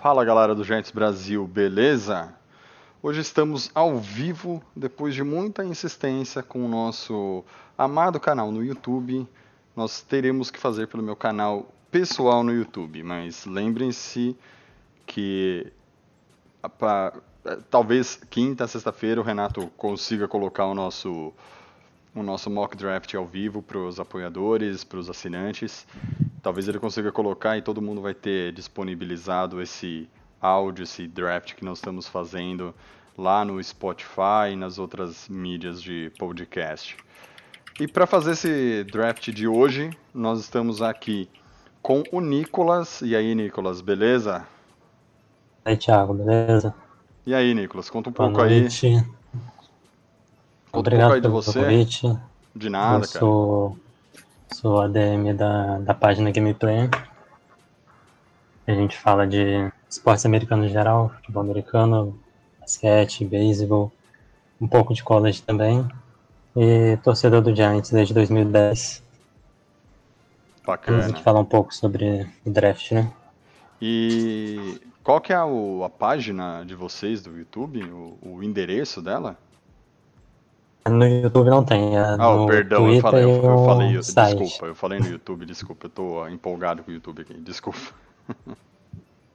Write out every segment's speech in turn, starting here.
Fala galera do Giants Brasil, beleza? Hoje estamos ao vivo, depois de muita insistência com o nosso amado canal no YouTube. Nós teremos que fazer pelo meu canal pessoal no YouTube, mas lembrem-se que pra- eh, talvez quinta, sexta-feira o Renato consiga colocar o nosso o nosso mock draft ao vivo para os apoiadores, para os assinantes. Talvez ele consiga colocar e todo mundo vai ter disponibilizado esse áudio, esse draft que nós estamos fazendo lá no Spotify e nas outras mídias de podcast. E para fazer esse draft de hoje, nós estamos aqui com o Nicolas. E aí, Nicolas, beleza? Aí, Thiago, beleza? E aí, Nicolas, conta um Boa pouco aí. noite. Um Obrigado pelo você. convite. De nada, Eu cara. sou, sou ADM da, da página Gameplay. A gente fala de esportes americanos em geral, futebol americano, basquete, beisebol, um pouco de college também. E torcedor do Giants desde 2010. Vamos Bacana. aqui falar um pouco sobre o draft, né? E qual que é a, a página de vocês do YouTube, o, o endereço dela? No YouTube não tem, é Ah, no perdão, Twitter eu falei, eu, e eu falei, eu- site. desculpa, eu falei no YouTube, desculpa, eu tô empolgado com o YouTube aqui, desculpa.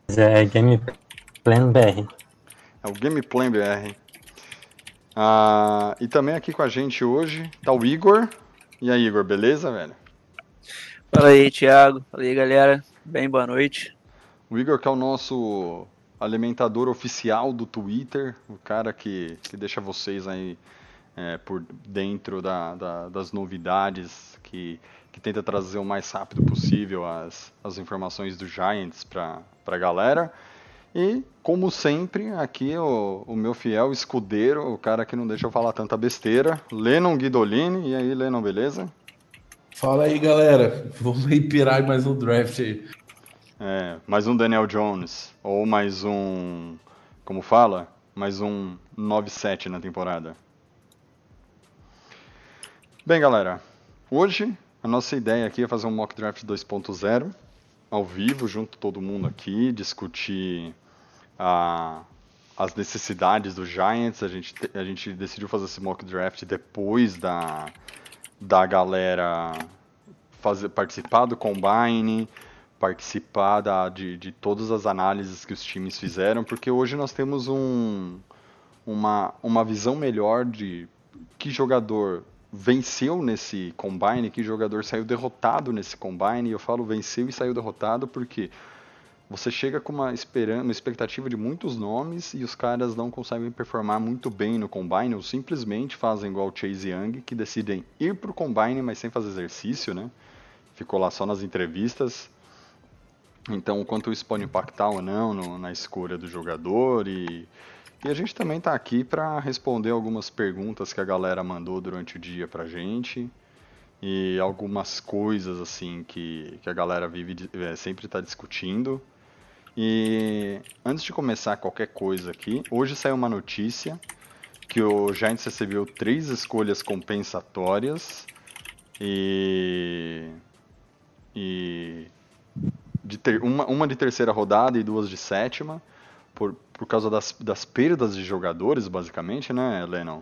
Mas É Gameplay BR. É o Gameplay BR. Ah, e também aqui com a gente hoje tá o Igor. E aí, Igor, beleza, velho? Fala aí, Thiago. Fala aí, galera. Bem, boa noite. O Igor que é o nosso alimentador oficial do Twitter, o cara que, que deixa vocês aí é, por dentro da- da- das novidades, que, que tenta trazer o mais rápido possível as, as informações do Giants para a galera. E, como sempre, aqui o, o meu fiel escudeiro, o cara que não deixa eu falar tanta besteira, Lennon Guidolini. E aí, Lennon, beleza? Fala aí, galera. Vamos aí pirar mais um draft aí. É, mais um Daniel Jones, ou mais um, como fala? Mais um 9-7 na temporada. Bem, galera, hoje a nossa ideia aqui é fazer um mock draft 2.0, ao vivo, junto todo mundo aqui, discutir a- as necessidades do Giants. A gente, te- a gente decidiu fazer esse mock draft depois da, da galera fazer, participar do Combine, participar da- de, de todas as análises que os times fizeram, porque hoje nós temos um, uma, uma visão melhor de que jogador venceu nesse combine, que jogador saiu derrotado nesse combine. E eu falo venceu e saiu derrotado porque você chega com uma, uma expectativa de muitos nomes e os caras não conseguem performar muito bem no combine ou simplesmente fazem igual o Chase Young, que decidem ir pro combine, mas sem fazer exercício, né? Ficou lá só nas entrevistas. Então, o quanto isso pode impactar ou não no- na escolha do jogador e, e a gente também está aqui para responder algumas perguntas que a galera mandou durante o dia pra gente e algumas coisas assim que, que a galera vive eh, sempre está discutindo. E antes de começar qualquer coisa aqui, hoje saiu uma notícia que o Giants recebeu três escolhas compensatórias e e de ter, uma, uma de terceira rodada e duas de sétima, por, por causa das, das perdas de jogadores, basicamente, né, Lennon?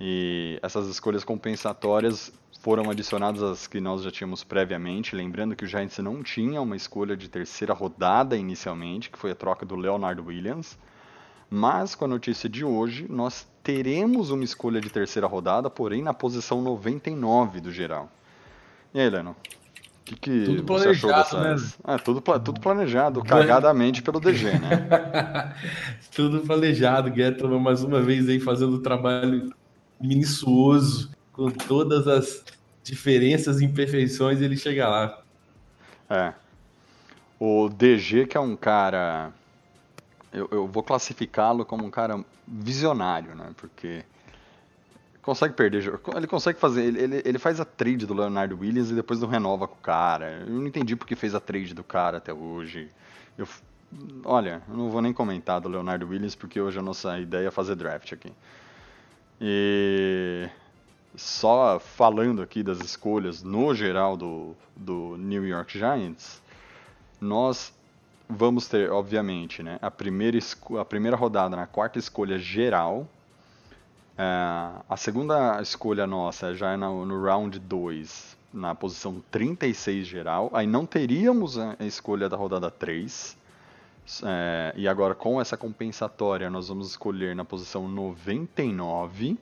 E essas escolhas compensatórias foram adicionadas às que nós já tínhamos previamente, lembrando que o Giants não tinha uma escolha de terceira rodada inicialmente, que foi a troca do Leonard Williams, mas com a notícia de hoje, nós teremos uma escolha de terceira rodada, porém na posição 99 do geral. E aí, Lennon? O que, que Tudo você achou planejado, dessas? Ah, tudo, tudo planejado, cagadamente pelo DG, né? Tudo planejado. Gettleman mais uma vez aí fazendo um trabalho minucioso, com todas as diferenças e imperfeições, ele chega lá. É. O DG, que é um cara. Eu, eu vou classificá-lo como um cara visionário, né? Porque consegue perder jogo. Ele consegue fazer. Ele, ele, ele, faz a trade do Leonardo Williams e depois não renova com o cara. Eu não entendi porque fez a trade do cara até hoje. Eu, olha, eu não vou nem comentar do Leonardo Williams porque hoje a nossa ideia é fazer draft aqui. E só falando aqui das escolhas no geral do, do New York Giants, nós vamos ter, obviamente, né, a, primeira a primeira rodada na quarta escolha geral. É, a segunda escolha nossa já é no, no round 2, na posição 36 geral. Aí não teríamos a escolha da rodada 3. É, e agora com essa compensatória nós vamos escolher na posição 99.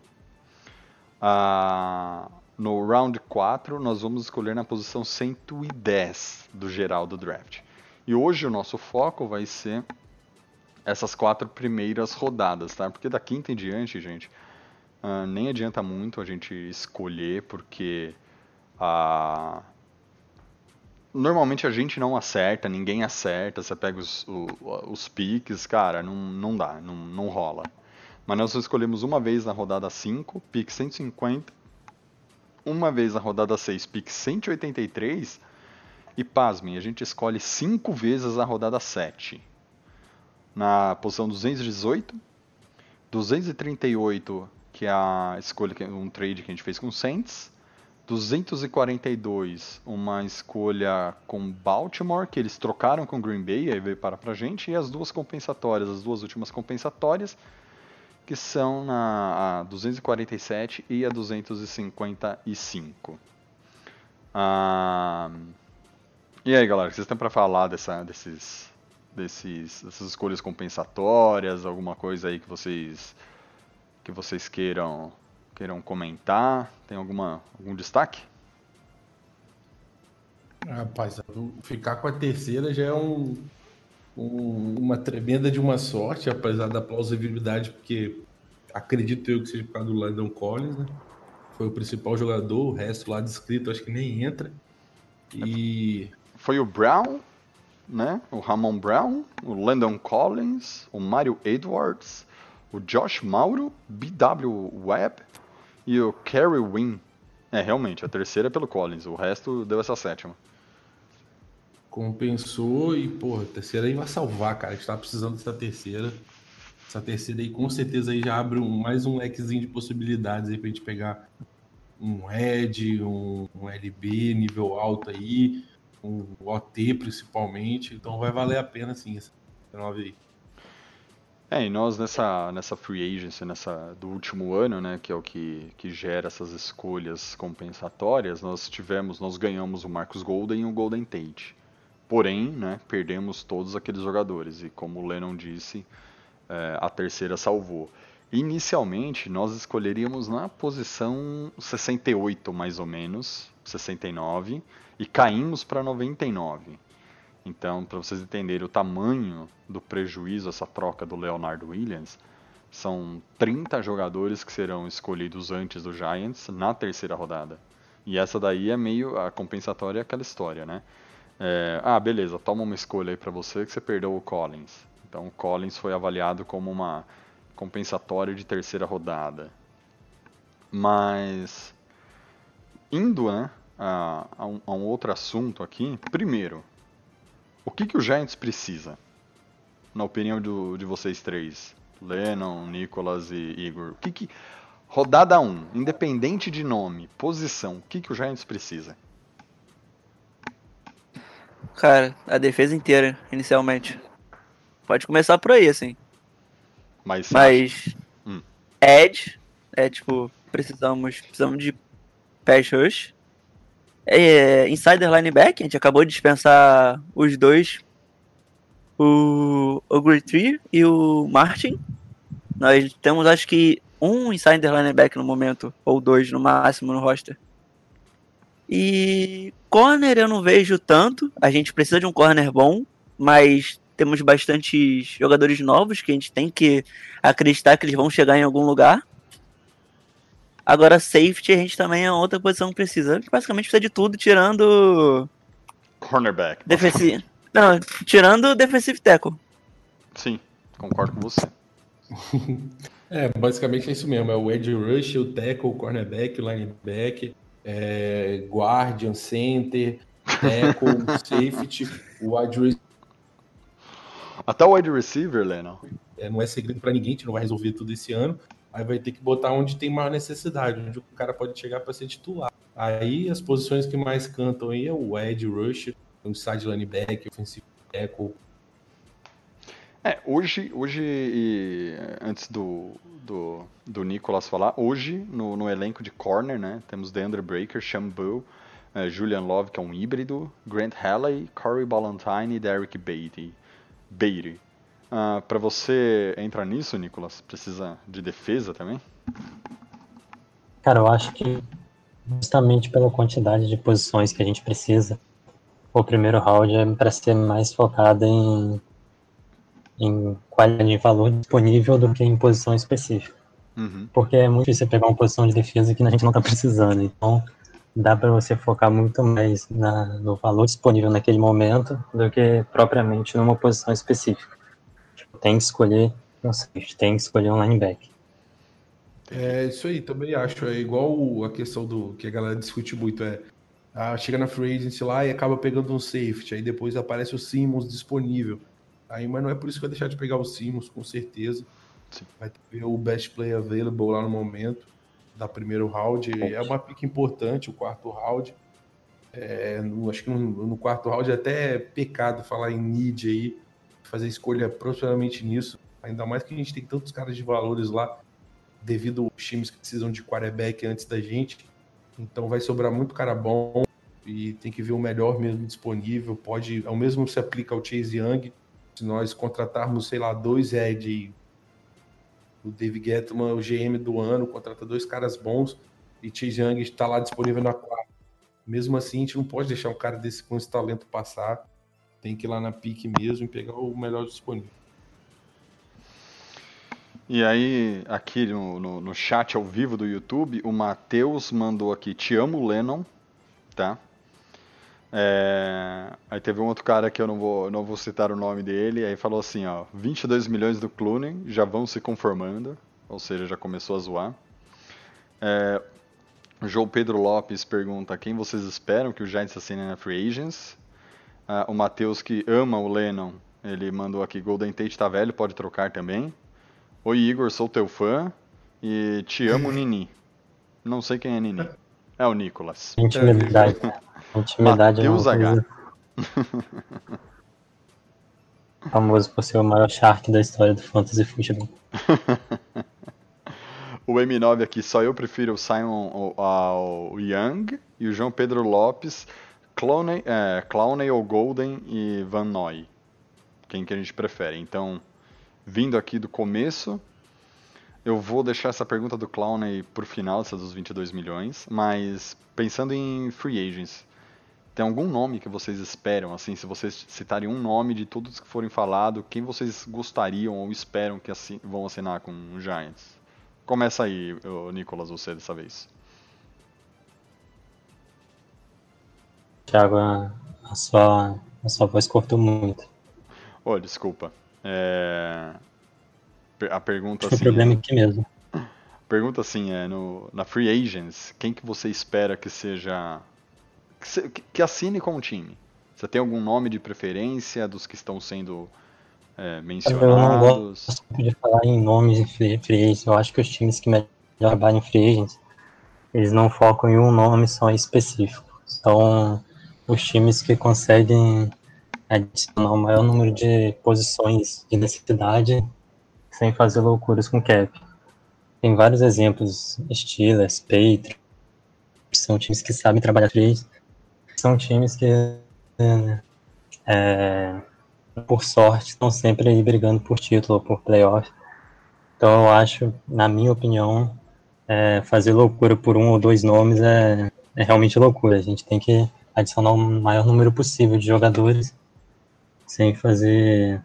Ah, no round 4 nós vamos escolher na posição 110 do geral do draft. E hoje o nosso foco vai ser essas quatro primeiras rodadas, tá? Porque da quinta em diante, gente, uh, nem adianta muito a gente escolher, porque uh, normalmente a gente não acerta, ninguém acerta, você pega os, o, os piques, cara, não, não dá, não, não rola. Mas nós escolhemos uma vez na rodada 5, pique 150, uma vez na rodada 6, pique 183 e pasmem, a gente escolhe 5 vezes a rodada 7. Na posição 218, 238, que é a escolha, um trade que a gente fez com o Saints. 242, uma escolha com Baltimore, que eles trocaram com Green Bay, aí veio para pra gente. E as duas compensatórias, as duas últimas compensatórias, que são na a 247 e a 255. Ah, e aí, galera, vocês têm para falar dessa, desses, desses, dessas escolhas compensatórias, alguma coisa aí que vocês que vocês queiram queiram comentar? Tem alguma algum destaque? Rapaz, ficar com a terceira já é um, um, uma tremenda de uma sorte, apesar da plausibilidade, porque acredito eu que seja por causa do Landon Collins, né? Foi o principal jogador, o resto lá descrito acho que nem entra. E foi o Brown, né? O Ramon Brown, o Landon Collins, o Mario Edwards, o Josh Mauro, BW Webb e o Kerry Wynn. É, realmente, a terceira é pelo Collins, o resto deu essa sétima. Compensou e, porra, a terceira aí vai salvar, cara. A gente tá precisando dessa terceira. Essa terceira aí com certeza aí já abre um, mais um lequezinho de possibilidades aí pra gente pegar um Ed, um, um LB nível alto aí o OT principalmente, então vai valer a pena sim essa nova aí. É, e nós nessa, nessa free agency, nessa do último ano, né, que é o que, que gera essas escolhas compensatórias, nós tivemos, nós ganhamos o Marcus Golden e o Golden Tate. Porém, né, perdemos todos aqueles jogadores e como o Lennon disse, é, a terceira salvou. Inicialmente, nós escolheríamos na posição 68, mais ou menos, 69, e caímos para 99. Então, para vocês entenderem o tamanho do prejuízo essa troca do Leonardo Williams, são 30 jogadores que serão escolhidos antes do Giants na terceira rodada. E essa daí é meio a compensatória é aquela história, né? É, ah, beleza, toma uma escolha aí para você que você perdeu o Collins. Então, o Collins foi avaliado como uma compensatória de terceira rodada. Mas indo, né, a, a, um, a um outro assunto aqui. Primeiro, o que, que o Giants precisa? Na opinião do, de vocês três, Lennon, Nicolas e Igor. O que, que rodada 1, independente de nome, posição, o que, que o Giants precisa? Cara, a defesa inteira, inicialmente. Pode começar por aí, assim. Mas, Mas hum. Ed, é tipo, precisamos, precisamos de pass rush. É, insider linebacker, a gente acabou de dispensar os dois, o Ogretree e o Martin. Nós temos, acho que, um insider linebacker no momento, ou dois no máximo no roster. E corner eu não vejo tanto. A gente precisa de um corner bom, mas temos bastantes jogadores novos que a gente tem que acreditar que eles vão chegar em algum lugar. Agora, safety a gente também é outra posição que precisa. Que basicamente precisa de tudo, tirando. Cornerback. Defensive. Não, tirando o defensive tackle. Sim, concordo com você. É, basicamente é isso mesmo. É o edge rush, o tackle, o cornerback, o linebacker, é, guardian, center, tackle, safety, o wide receiver. Até o wide receiver, Lennon. É, não é segredo pra ninguém, a gente não vai resolver tudo esse ano. Aí vai ter que botar onde tem maior necessidade, onde o cara pode chegar para ser titular. Aí as posições que mais cantam aí é o edge rush, o inside linebacker, offensive tackle. É, hoje, hoje e, antes do, do, do Nicolas falar, hoje no, no elenco de corner, né, temos Deandre Breaker, Shambu, eh, Julian Love, que é um híbrido, Grant Halley, Corey Ballantyne e Derek Beatty. Beatty. Ah, para você entrar nisso, Nicolas, precisa de defesa também? Cara, eu acho que justamente pela quantidade de posições que a gente precisa, o primeiro round é para ser mais focado em, em qualidade de valor disponível do que em posição específica. Uhum. Porque é muito difícil você pegar uma posição de defesa que a gente não está precisando. Então, dá para você focar muito mais na, no valor disponível naquele momento do que propriamente numa posição específica. Tem que escolher um safety, tem que escolher um linebacker. É isso aí, também acho. É igual a questão do que a galera discute muito. É ah, chega na free agency lá e acaba pegando um safety. Aí depois aparece o Simmons disponível. Aí, mas não é por isso que vai deixar de pegar o Simmons, com certeza. Sim. Vai ter o best player available lá no momento da primeiro round. É uma pick importante, o quarto round. É, no- acho que no, no quarto round é até pecado falar em need aí, fazer escolha profissionalmente nisso. Ainda mais que a gente tem tantos caras de valores lá, devido aos times que precisam de quarterback antes da gente. Então vai sobrar muito cara bom e tem que ver o melhor mesmo disponível. Pode, ao mesmo se aplica ao Chase Young. Se nós contratarmos, sei lá, dois Ed o Dave Gettman, o GM do ano, contrata dois caras bons e Chase Young está lá disponível na quarta. Mesmo assim, a gente não pode deixar um cara desse com esse talento passar. Tem que ir lá na pique mesmo e pegar o melhor disponível. E aí, aqui no, no, no chat ao vivo do YouTube, o Matheus mandou aqui, te amo, Lennon, tá? É, Aí teve um outro cara que eu não vou, não vou citar o nome dele, aí falou assim, ó, 22 milhões do Clooney já vão se conformando, ou seja, já começou a zoar. É, João Pedro Lopes pergunta, quem vocês esperam que o Giants assine na Free Agents? Ah, o Matheus, que ama o Lennon, ele mandou aqui, Golden Tate tá velho, pode trocar também. Oi Igor, sou teu fã e te amo Nini. Não sei quem é Nini. É o Nicolas. Intimidade. Intimidade é Matheus H. Famoso por ser o maior shark da história do fantasy futebol. O M9 aqui, só eu prefiro o Simon ao Young e o João Pedro Lopes, Clowney, é, Clowney ou Golden e Van Noy. Quem que a gente prefere? Então, vindo aqui do começo, eu vou deixar essa pergunta do Clowney por final, essa dos 22 milhões, mas pensando em free agents, tem algum nome que vocês esperam, assim, se vocês citarem um nome de todos que forem falados, quem vocês gostariam ou esperam que assi- vão assinar com o Giants? Começa aí, Nicolas, você dessa vez. Thiago, a, a sua, a sua voz cortou muito. Ô, desculpa. É, A pergunta Acho que o assim, problema é aqui mesmo. pergunta assim é no na free agents, quem que você espera que seja que, se- que- assine com o time? Você tem algum nome de preferência dos que estão sendo é, Eu não mencionados? gosto de falar em nomes de free, free agents. Eu acho que os times que melhor trabalham em free agents, eles não focam em um nome só específico. São os times que conseguem adicionar o maior número de posições de necessidade sem fazer loucuras com cap. Tem vários exemplos, Steelers, Patriots, são times que sabem trabalhar agents. São times que é, por sorte, estão sempre aí brigando por título, por playoff. Então eu acho, na minha opinião, é, fazer loucura por um ou dois nomes é, é realmente loucura. A gente tem que adicionar o maior número possível de jogadores sem fazer,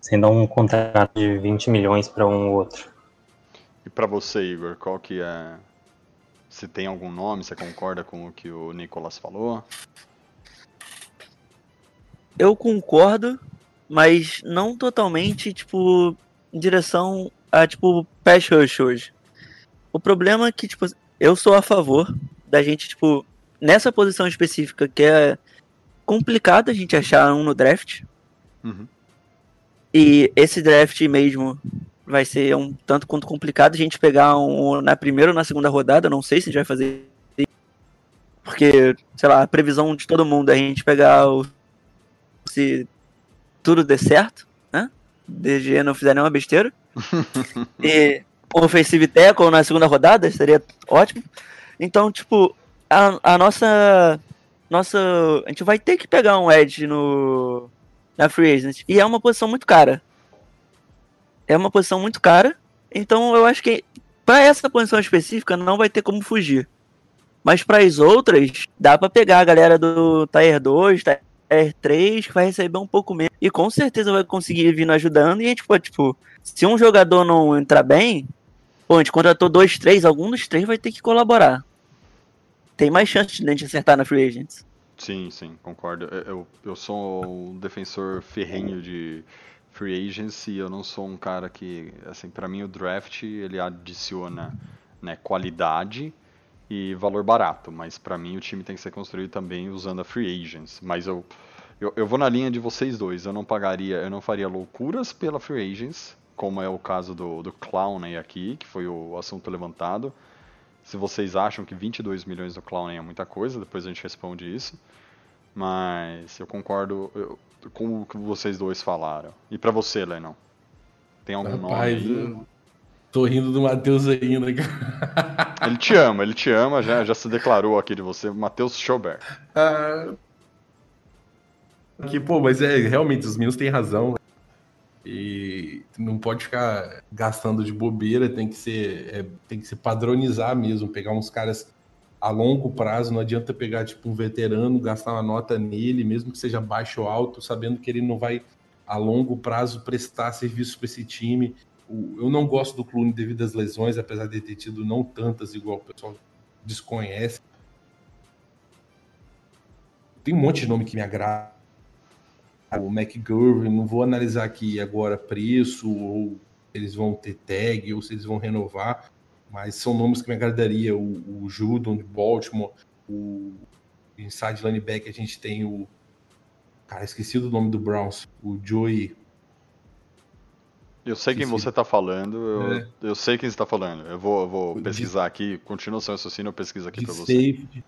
sem dar um contrato de 20 milhões para um ou outro. E pra você, Igor, qual que é se tem algum nome, você concorda com o que o Nicolas falou? eu concordo, mas não totalmente, tipo, em direção a, tipo, pass rush hoje. O problema é que, tipo, eu sou a favor da gente, tipo, nessa posição específica que é complicado a gente achar um no draft. Uhum. E esse draft mesmo vai ser um tanto quanto complicado a gente pegar um na primeira ou na segunda rodada. Não sei se a gente vai fazer. Porque, sei lá, a previsão de todo mundo é a gente pegar o. Se tudo der certo, né? DG não fizer nenhuma besteira. e um offensive tackle na segunda rodada seria ótimo. Então, tipo, a, a nossa. Nossa. A gente vai ter que pegar um Edge no. Na Free Agent. E é uma posição muito cara. É uma posição muito cara. Então eu acho que para essa posição específica não vai ter como fugir. Mas para as outras, dá para pegar a galera do Tier 2, Tier 3, que vai receber um pouco menos. E com certeza vai conseguir vir ajudando. E a gente pode, tipo, se um jogador não entrar bem, pô, a gente contratou dois, três, algum dos três vai ter que colaborar. Tem mais chance de a gente acertar na Free Agents. Sim, sim, concordo. Eu, eu, sou um defensor ferrenho de free agency eu não sou um cara que, assim, para mim o draft ele adiciona né, qualidade e valor barato, mas para mim o time tem que ser construído também usando a free agents. Mas eu, eu, eu vou na linha de vocês dois. Eu não pagaria, eu não faria loucuras pela free agents, como é o caso do, do Clowney aqui, que foi o assunto levantado. Se vocês acham que 22 milhões do Clowney é muita coisa, depois a gente responde isso. Mas eu concordo eu, com o que vocês dois falaram. E para você, Lennon? Tem algum Rapaz, nome? tô rindo do Matheus ainda, cara. Ele te ama, ele te ama, já, já se declarou aqui de você, Matheus Schober. Ah, que, pô, mas é, realmente, os meninos têm razão. E não pode ficar gastando de bobeira, tem que ser, é, tem que se padronizar mesmo, pegar uns caras a longo prazo, não adianta pegar tipo um veterano, gastar uma nota nele, mesmo que seja baixo ou alto, sabendo que ele não vai a longo prazo prestar serviço para esse time. Eu não gosto do Clune devido às lesões, apesar de ter tido não tantas igual o pessoal desconhece. Tem um monte de nome que me agrada. O McGurvey, não vou analisar aqui agora preço, ou eles vão ter tag, ou se eles vão renovar mas são nomes que me agradaria. O, o Judon de Baltimore, o inside linebacker, a gente tem o. Cara, esqueci do nome do Browns, o Joey. Eu sei quem você está falando, eu, é. eu, sei quem você está falando. Eu vou, eu vou pesquisar aqui, continua seu raciocínio, eu pesquiso aqui para você. Safety.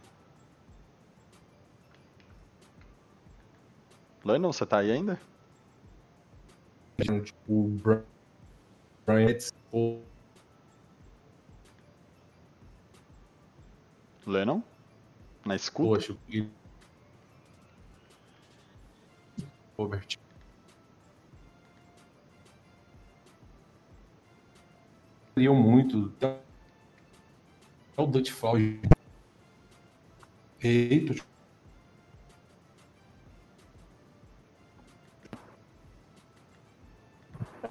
Lennon, você tá aí ainda? O Brian, Lennon? Na escuta? Poxa, e... Robert. Queriam muito. É o Dutch Fall. Eita.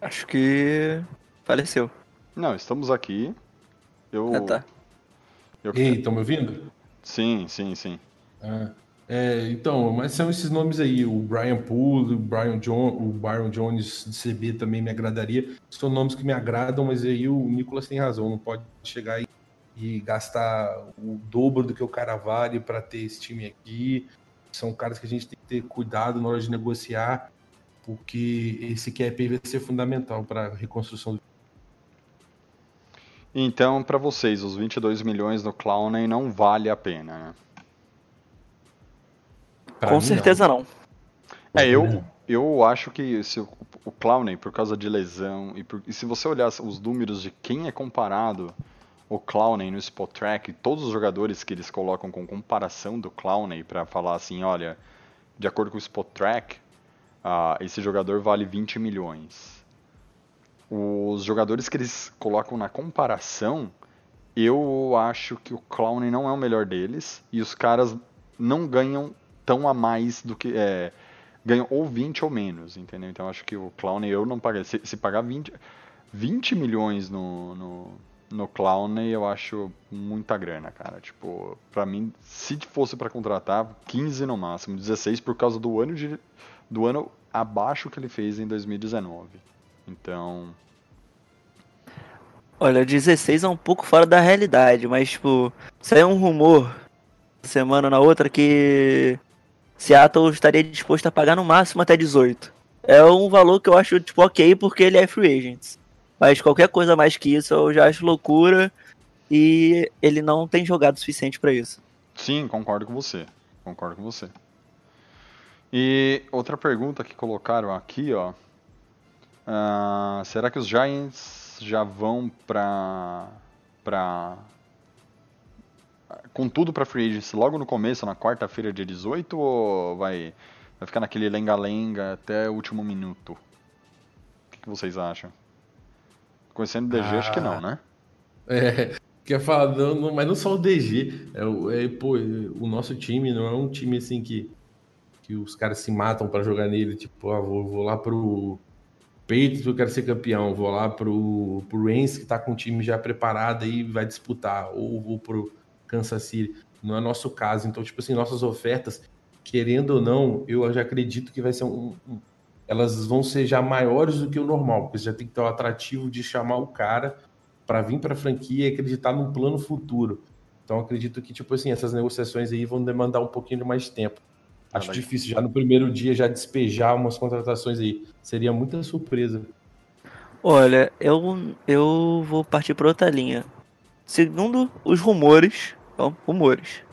Acho que faleceu. Não, estamos aqui. Eu, ah, tá. Eu... Ei, estão me ouvindo? Sim, sim, sim. Ah, é, então, mas são esses nomes aí, o Brian Poole, o Brian John, o Byron Jones de CB também me agradaria. São nomes que me agradam, mas aí o Nicolas tem razão, não pode chegar e, e gastar o dobro do que o cara vale para ter esse time aqui. São caras que a gente tem que ter cuidado na hora de negociar, porque esse cap vai ser fundamental para a reconstrução do então, para vocês, os 22 milhões no Clowney não vale a pena, né? Pra Com certeza não. não. É, eu, eu acho que se o, o Clowney, por causa de lesão, e, por, e, se você olhar os números de quem é comparado o Clowney no Spot Track, todos os jogadores que eles colocam com comparação do Clowney para falar assim, olha, de acordo com o Spot Track, uh, esse jogador vale 20 milhões os jogadores que eles colocam na comparação, eu acho que o Clown não é o melhor deles e os caras não ganham tão a mais do que. É, ganham ou 20 ou menos, entendeu? Então acho que o Clown eu não pagaria. Se, se pagar 20, 20 milhões no, no, no Clown, eu acho muita grana, cara. Tipo, pra mim, se fosse para contratar, 15 no máximo, 16 por causa do ano de, do ano abaixo que ele fez em 2019. Então, Olha, 16 é um pouco fora da realidade, mas, tipo, saiu um rumor semana na outra que Seattle estaria disposto a pagar no máximo até 18. É um valor que eu acho, tipo, ok, porque ele é free agent. Mas qualquer coisa mais que isso eu já acho loucura e ele não tem jogado o suficiente pra isso. sim, concordo com você. Concordo com você. E outra pergunta que colocaram aqui, ó. Ah, será que os Giants já vão pra. pra. com tudo pra free agency logo no começo, na quarta-feira, dia 18, ou vai, vai ficar naquele lenga-lenga até o último minuto? O que, que vocês acham? Conhecendo o DG, acho que não, né? É, quer falar, não, não- mas não só o DG. É, é, pô, o nosso time não é um time assim que, que os caras se matam pra jogar nele. Tipo, ah, vou, vou lá pro Patriots, eu quero ser campeão. Vou lá pro, pro Rams, que tá com o time já preparado aí vai disputar. Ou vou pro Kansas City. Não é nosso caso. Então, tipo assim, nossas ofertas, querendo ou não, eu já acredito que vai ser um. um- elas vão ser já maiores do que o normal, porque você já tem que ter o atrativo de chamar o cara para vir para a franquia e acreditar num plano futuro. Então acredito que tipo assim essas negociações aí vão demandar um pouquinho de mais tempo. Acho legal. difícil já no primeiro dia já despejar umas contratações aí. Seria muita surpresa. Olha, eu, eu vou partir pra outra linha. Segundo os rumores, então, rumores,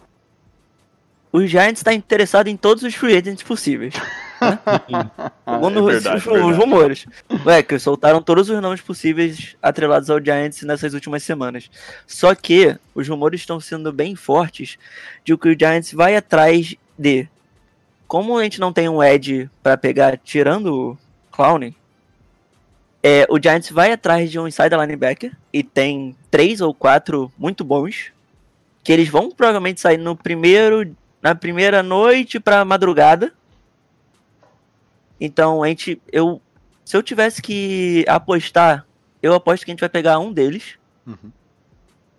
os Giants está interessado em todos os free agents possíveis. Segundo é os- verdade, os, verdade. os rumores. Ué, que soltaram todos os nomes possíveis atrelados ao Giants nessas últimas semanas. Só que os rumores estão sendo bem fortes de que o Giants vai atrás de. Como a gente não tem um Ed pra pegar tirando o Clowney, é, o Giants vai atrás de um inside linebacker e tem três ou quatro muito bons que eles vão provavelmente sair no primeiro na primeira noite pra madrugada. Então, a gente eu se eu tivesse que apostar, eu aposto que a gente vai pegar um deles Uhum.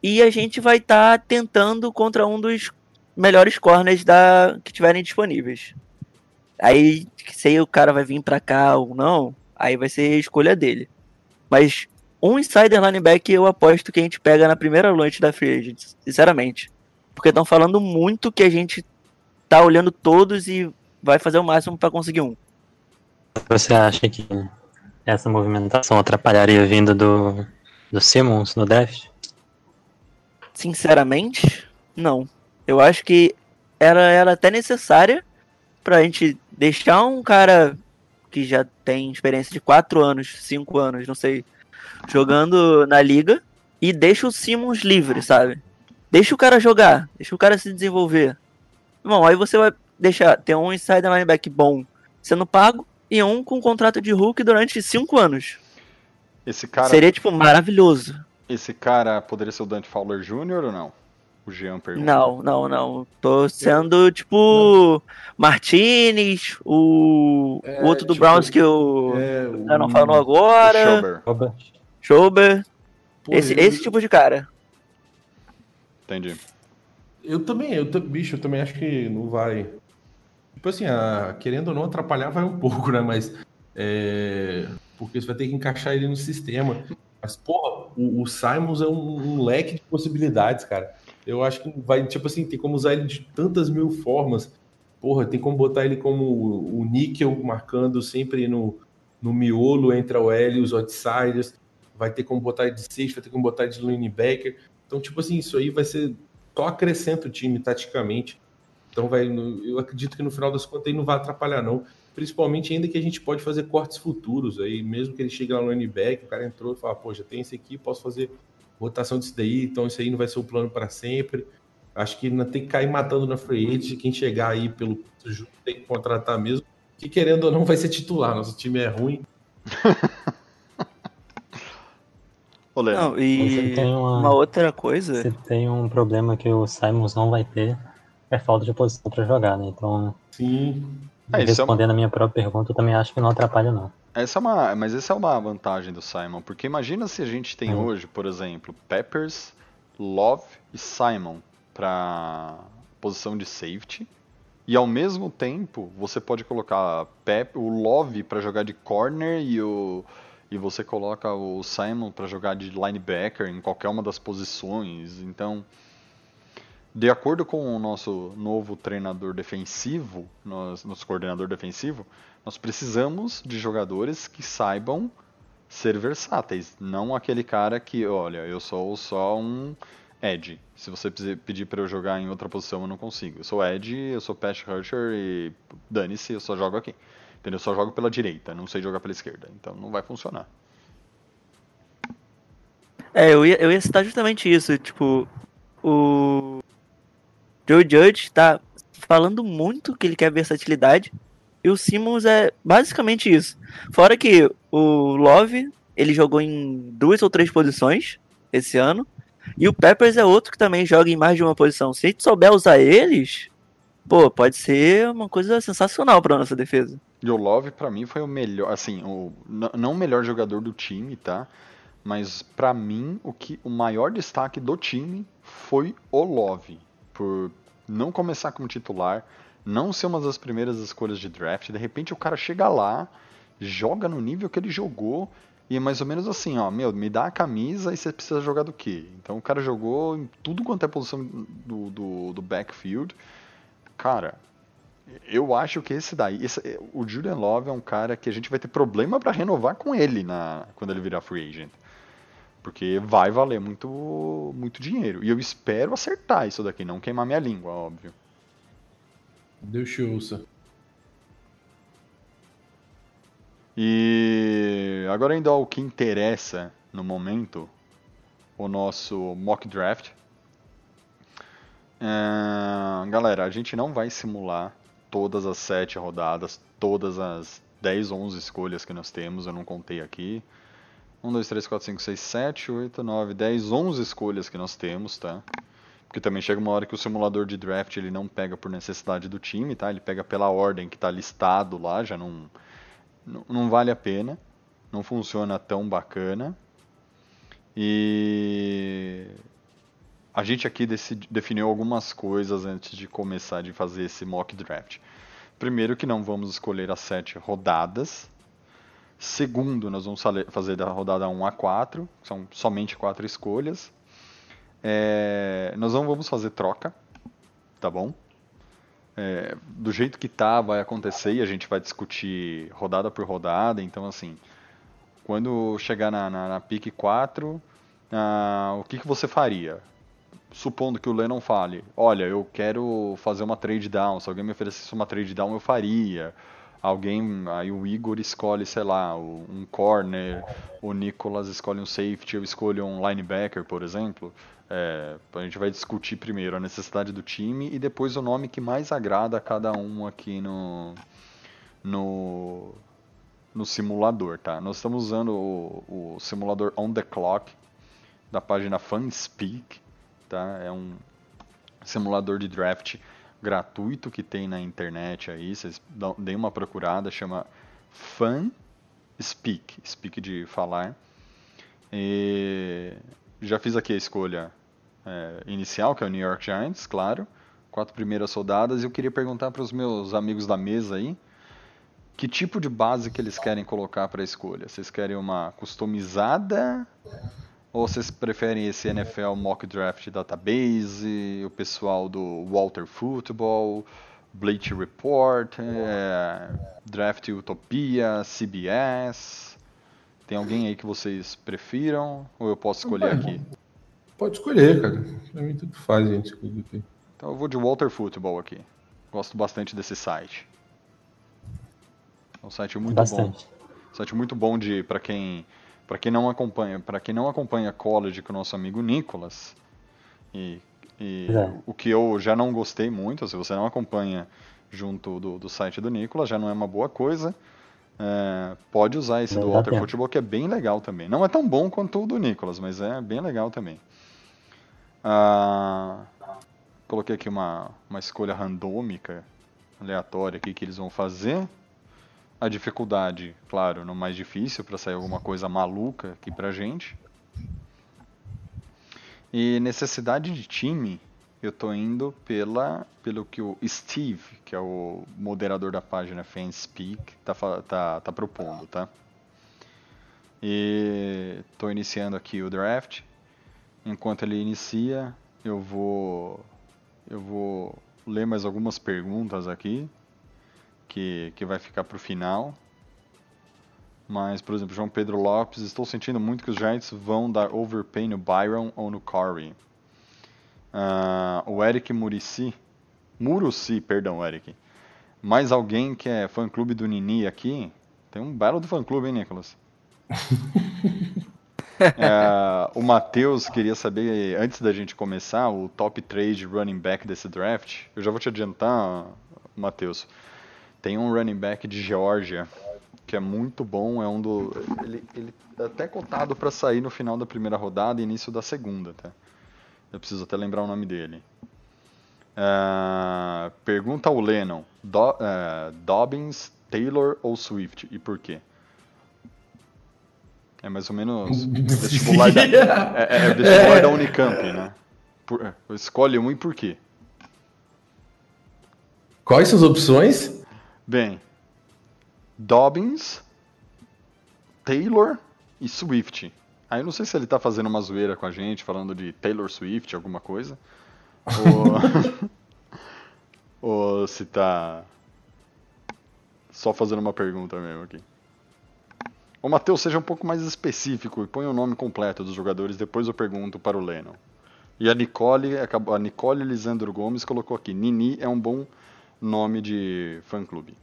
e a gente vai estar tentando contra um dos melhores corners da que tiverem disponíveis. Aí, se o cara vai vir pra cá ou não, aí vai ser a escolha dele. Mas um insider linebacker eu aposto que a gente pega na primeira noite da free agents, sinceramente. Porque estão falando muito que a gente tá olhando todos e vai fazer o máximo pra conseguir um. Você acha que essa movimentação atrapalharia a vinda do, do Simmons no draft? Sinceramente, não. Eu acho que era, era até necessária pra gente deixar um cara que já tem experiência de 4 anos, 5 anos, não sei, jogando na liga e deixa o Simmons livre, sabe? Deixa o cara jogar, deixa o cara se desenvolver. Bom, aí você vai deixar ter um inside linebacker bom sendo pago e um com contrato de Hulk durante 5 anos. Esse cara, Seria, tipo, maravilhoso. esse cara poderia ser o Dante Fowler Jr. ou não? O Jean pergunta. Não, não, não. Tô sendo, tipo, Martinez, o, É, o outro do tipo, Browns que o É, não falou agora. Schober. Pô, Esse, eu- esse tipo de cara. Entendi. Eu também, eu, bicho, eu também acho que não vai. Tipo assim, a- querendo ou não atrapalhar, vai um pouco, né? Mas. é, porque você vai ter que encaixar ele no sistema. Mas, porra, o, o Simons é um, um leque de possibilidades, cara. Eu acho que vai, tipo assim, tem como usar ele de tantas mil formas. Porra, tem como botar ele como o, níquel marcando sempre no, no miolo entre a OL e os outsiders. Vai ter como botar ele de safety, vai ter como botar ele de linebacker. Então, tipo assim, isso aí vai ser só acrescenta o time taticamente. Então vai, eu acredito que no final das contas aí não vai atrapalhar não. Principalmente ainda que a gente pode fazer cortes futuros aí, mesmo que ele chegue lá no linebacker, o cara entrou e fala, pô, já tem esse aqui, posso fazer rotação disso daí, então isso aí não vai ser o plano para sempre. Acho que não tem que cair matando na free agent, quem chegar aí pelo justo tem que contratar mesmo, que querendo ou não vai ser titular, nosso time é ruim. Ô, Léo, Não, e Você tem uma- uma outra coisa. Se tem um problema que o Simons não vai ter, é falta de posição pra jogar, né? Então, Sim, É, é uma- respondendo a minha própria pergunta, eu também acho que não atrapalha, não. Essa é uma, mas essa é uma vantagem do Simon, porque imagina se a gente tem Hum. hoje, por exemplo, Peppers, Love e Simon para posição de safety E ao mesmo tempo, você pode colocar Pep, o Love para jogar de corner e o e você coloca o Simon para jogar de linebacker em qualquer uma das posições. Então, de acordo com o nosso novo treinador defensivo, nosso coordenador defensivo, nós precisamos de jogadores que saibam ser versáteis, não aquele cara que, olha, eu sou só um Edge. Se você pedir para eu jogar em outra posição, eu não consigo. Eu sou Edge, eu sou pass rusher e dane-se, eu só jogo aqui. Entendeu? Eu só jogo pela direita, não sei jogar pela esquerda. Então não vai funcionar. É, eu ia, eu ia citar justamente isso. Tipo, o Joe Judge tá falando muito que ele quer versatilidade. E o Simmons é basicamente isso. Fora que o Love, ele jogou em duas ou três posições esse ano. E o Peppers é outro que também joga em mais de uma posição. Se a gente souber usar eles, pô, pode ser uma coisa sensacional para nossa defesa. E o Love, para mim, foi o melhor, assim, o, não o melhor jogador do time, tá? Mas para mim, o, que, o maior destaque do time foi o Love. Por não começar como titular, não ser uma das primeiras escolhas de draft. De repente o cara chega lá, joga no nível que ele jogou. E é mais ou menos assim, ó, meu, me dá a camisa e você precisa jogar do quê? Então o cara jogou em tudo quanto é posição do, do, do backfield. Cara, eu acho que esse daí, esse, o Julian Love é um cara que a gente vai ter problema para renovar com ele na, quando ele virar free agent. Porque vai valer muito, muito dinheiro. E eu espero acertar isso daqui, não queimar minha língua, óbvio. Deus te ouça. E agora ainda o que interessa no momento, o nosso mock draft. É, galera, a gente não vai simular todas as sete rodadas, todas as 10, 11 escolhas que nós temos, eu não contei aqui. 1, 2, 3, 4, 5, 6, 7, 8, 9, 10, 11 escolhas que nós temos, tá? Porque também chega uma hora que o simulador de draft ele não pega por necessidade do time, tá? Ele pega pela ordem que está listado lá, já não, não, não vale a pena, não funciona tão bacana. E a gente aqui decidi, definiu algumas coisas antes de começar de fazer esse mock draft. Primeiro que não vamos escolher as sete rodadas. Segundo, nós vamos fazer da rodada 1 a 4, são somente quatro escolhas. É, nós não vamos fazer troca, tá bom? É, do jeito que tá, vai acontecer e a gente vai discutir rodada por rodada. Então, assim, quando chegar na, na, na pique 4, ah, o que, que você faria? supondo que o Lennon fale, olha, eu quero fazer uma trade down, se alguém me oferecesse uma trade down, eu faria. Alguém, aí o Igor escolhe, sei lá, um corner, o Nicolas escolhe um safety, eu escolho um linebacker, por exemplo. É, a gente vai discutir primeiro a necessidade do time e depois o nome que mais agrada a cada um aqui no, no, no simulador, tá? Nós estamos usando o, o simulador On The Clock da página Fanspeak tá? É um simulador de draft gratuito que tem na internet aí, vocês deem uma procurada, chama Fan Speak, Speak de falar. E já fiz aqui a escolha é, inicial, que é o New York Giants, claro, quatro primeiras rodadas, e eu queria perguntar para os meus amigos da mesa aí, que tipo de base que eles querem colocar para a escolha? Vocês querem uma customizada ou vocês preferem esse NFL Mock Draft Database, o pessoal do Walter Football, Bleach Report, é, Draft Utopia, CBS? Tem alguém aí que vocês prefiram? Ou eu posso escolher aqui? Pode escolher, cara. Pra mim tudo faz, gente. Aqui. Então eu vou de Walter Football aqui. Gosto bastante desse site. É um site muito bastante. bom. Um site muito bom de para quem para quem não acompanha, para quem não acompanha college com o nosso amigo Nicolas, e, e é. o que eu já não gostei muito, se você não acompanha junto do, do site do Nicolas, já não é uma boa coisa. É, pode usar esse do Walter Football, que é bem legal também. Não é tão bom quanto o do Nicolas, mas é bem legal também. Ah, coloquei aqui uma, uma escolha randômica, aleatória aqui que eles vão fazer a dificuldade, claro, no mais difícil para sair alguma coisa maluca aqui pra gente. E necessidade de time, eu tô indo pela, pelo que o Steve, que é o moderador da página Fanspeak, tá, tá, tá propondo, tá? E tô iniciando aqui o draft. Enquanto ele inicia, eu vou eu vou ler mais algumas perguntas aqui que, que vai ficar pro final. Mas, por exemplo, João Pedro Lopes, estou sentindo muito que os Giants vão dar overpay no Byron ou no Corey. Ah, o Eric Murici, Muruci, perdão, Eric. Mais alguém que é fã-clube do Nini aqui? Tem um belo do fã-clube, hein, Nicolas? É, o Matheus queria saber, antes da gente começar, o top 3 de running back desse draft. Eu já vou te adiantar, Matheus. Tem um running back de Geórgia que é muito bom, é um do. Ele, ele é até cotado para sair no final da primeira rodada e início da segunda, tá? Eu preciso até lembrar o nome dele. É, pergunta ao Lennon: Do, é, Dobbins, Taylor ou Swift? E por quê? É mais ou menos vestibular da, é, é- é vestibular da Unicamp, né? Por- é, escolhe um e por quê? Quais são as opções? Bem, Dobbins, Taylor e Swift. Aí eu não sei se ele tá fazendo uma zoeira com a gente, falando de Taylor Swift, alguma coisa. Ou, ou se tá só fazendo uma pergunta mesmo aqui. Ô Matheus, seja um pouco mais específico e põe o nome completo dos jogadores, depois eu pergunto para o Lennon. E a Nicole, a Nicole Lisandro Gomes colocou aqui, Nini é um bom nome de fã-clube.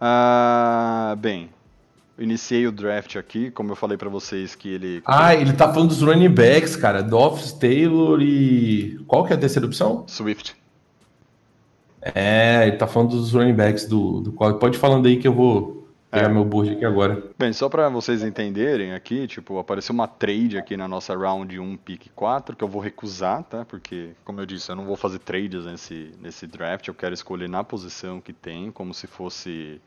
Ah, bem, iniciei o draft aqui, como eu falei pra vocês que ele... Ah, ele tá falando dos running backs, cara. Dolphins, Taylor e. Qual que é a terceira opção? Swift. É, ele tá falando dos running backs do, do qual. Pode ir falando aí que eu vou pegar É. meu board aqui agora. Bem, só pra vocês entenderem aqui, tipo, apareceu uma trade aqui na nossa round 1 pick 4, que eu vou recusar, tá? Porque, como eu disse, eu não vou fazer trades nesse, nesse draft, eu quero escolher na posição que tem, como se fosse.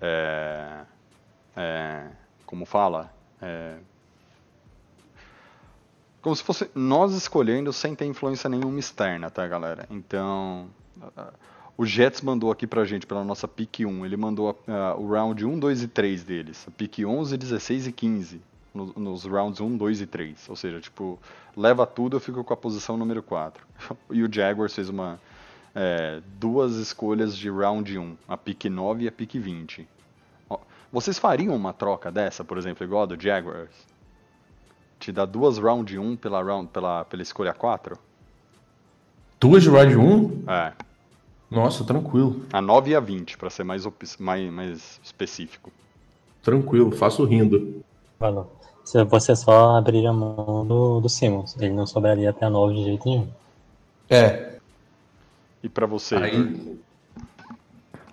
É, é, como fala? É, como se fosse nós escolhendo sem ter influência nenhuma externa, tá, galera? Então, o Jets mandou aqui pra gente, pela nossa pick 1, ele mandou ah, o round 1, 2 e 3 deles, a pick 11, 16 e 15, no- nos rounds 1, 2 e 3. Ou seja, tipo, leva tudo, eu fico com a posição número 4. E o Jaguars fez uma é, duas escolhas de round 1, a pick 9 e a pick 20. Ó, Vocês fariam uma troca dessa, por exemplo, igual a do Jaguars? Te dá duas round 1 pela, round, pela, pela escolha 4? Duas de round 1? É. Nossa, tranquilo. A 9 e a 20, pra ser mais, op- mais, mais específico. Tranquilo, faço rindo. Se você só abriria a mão do, do Simmons, ele não sobraria até a 9 de jeito nenhum. É. E pra você? Aí,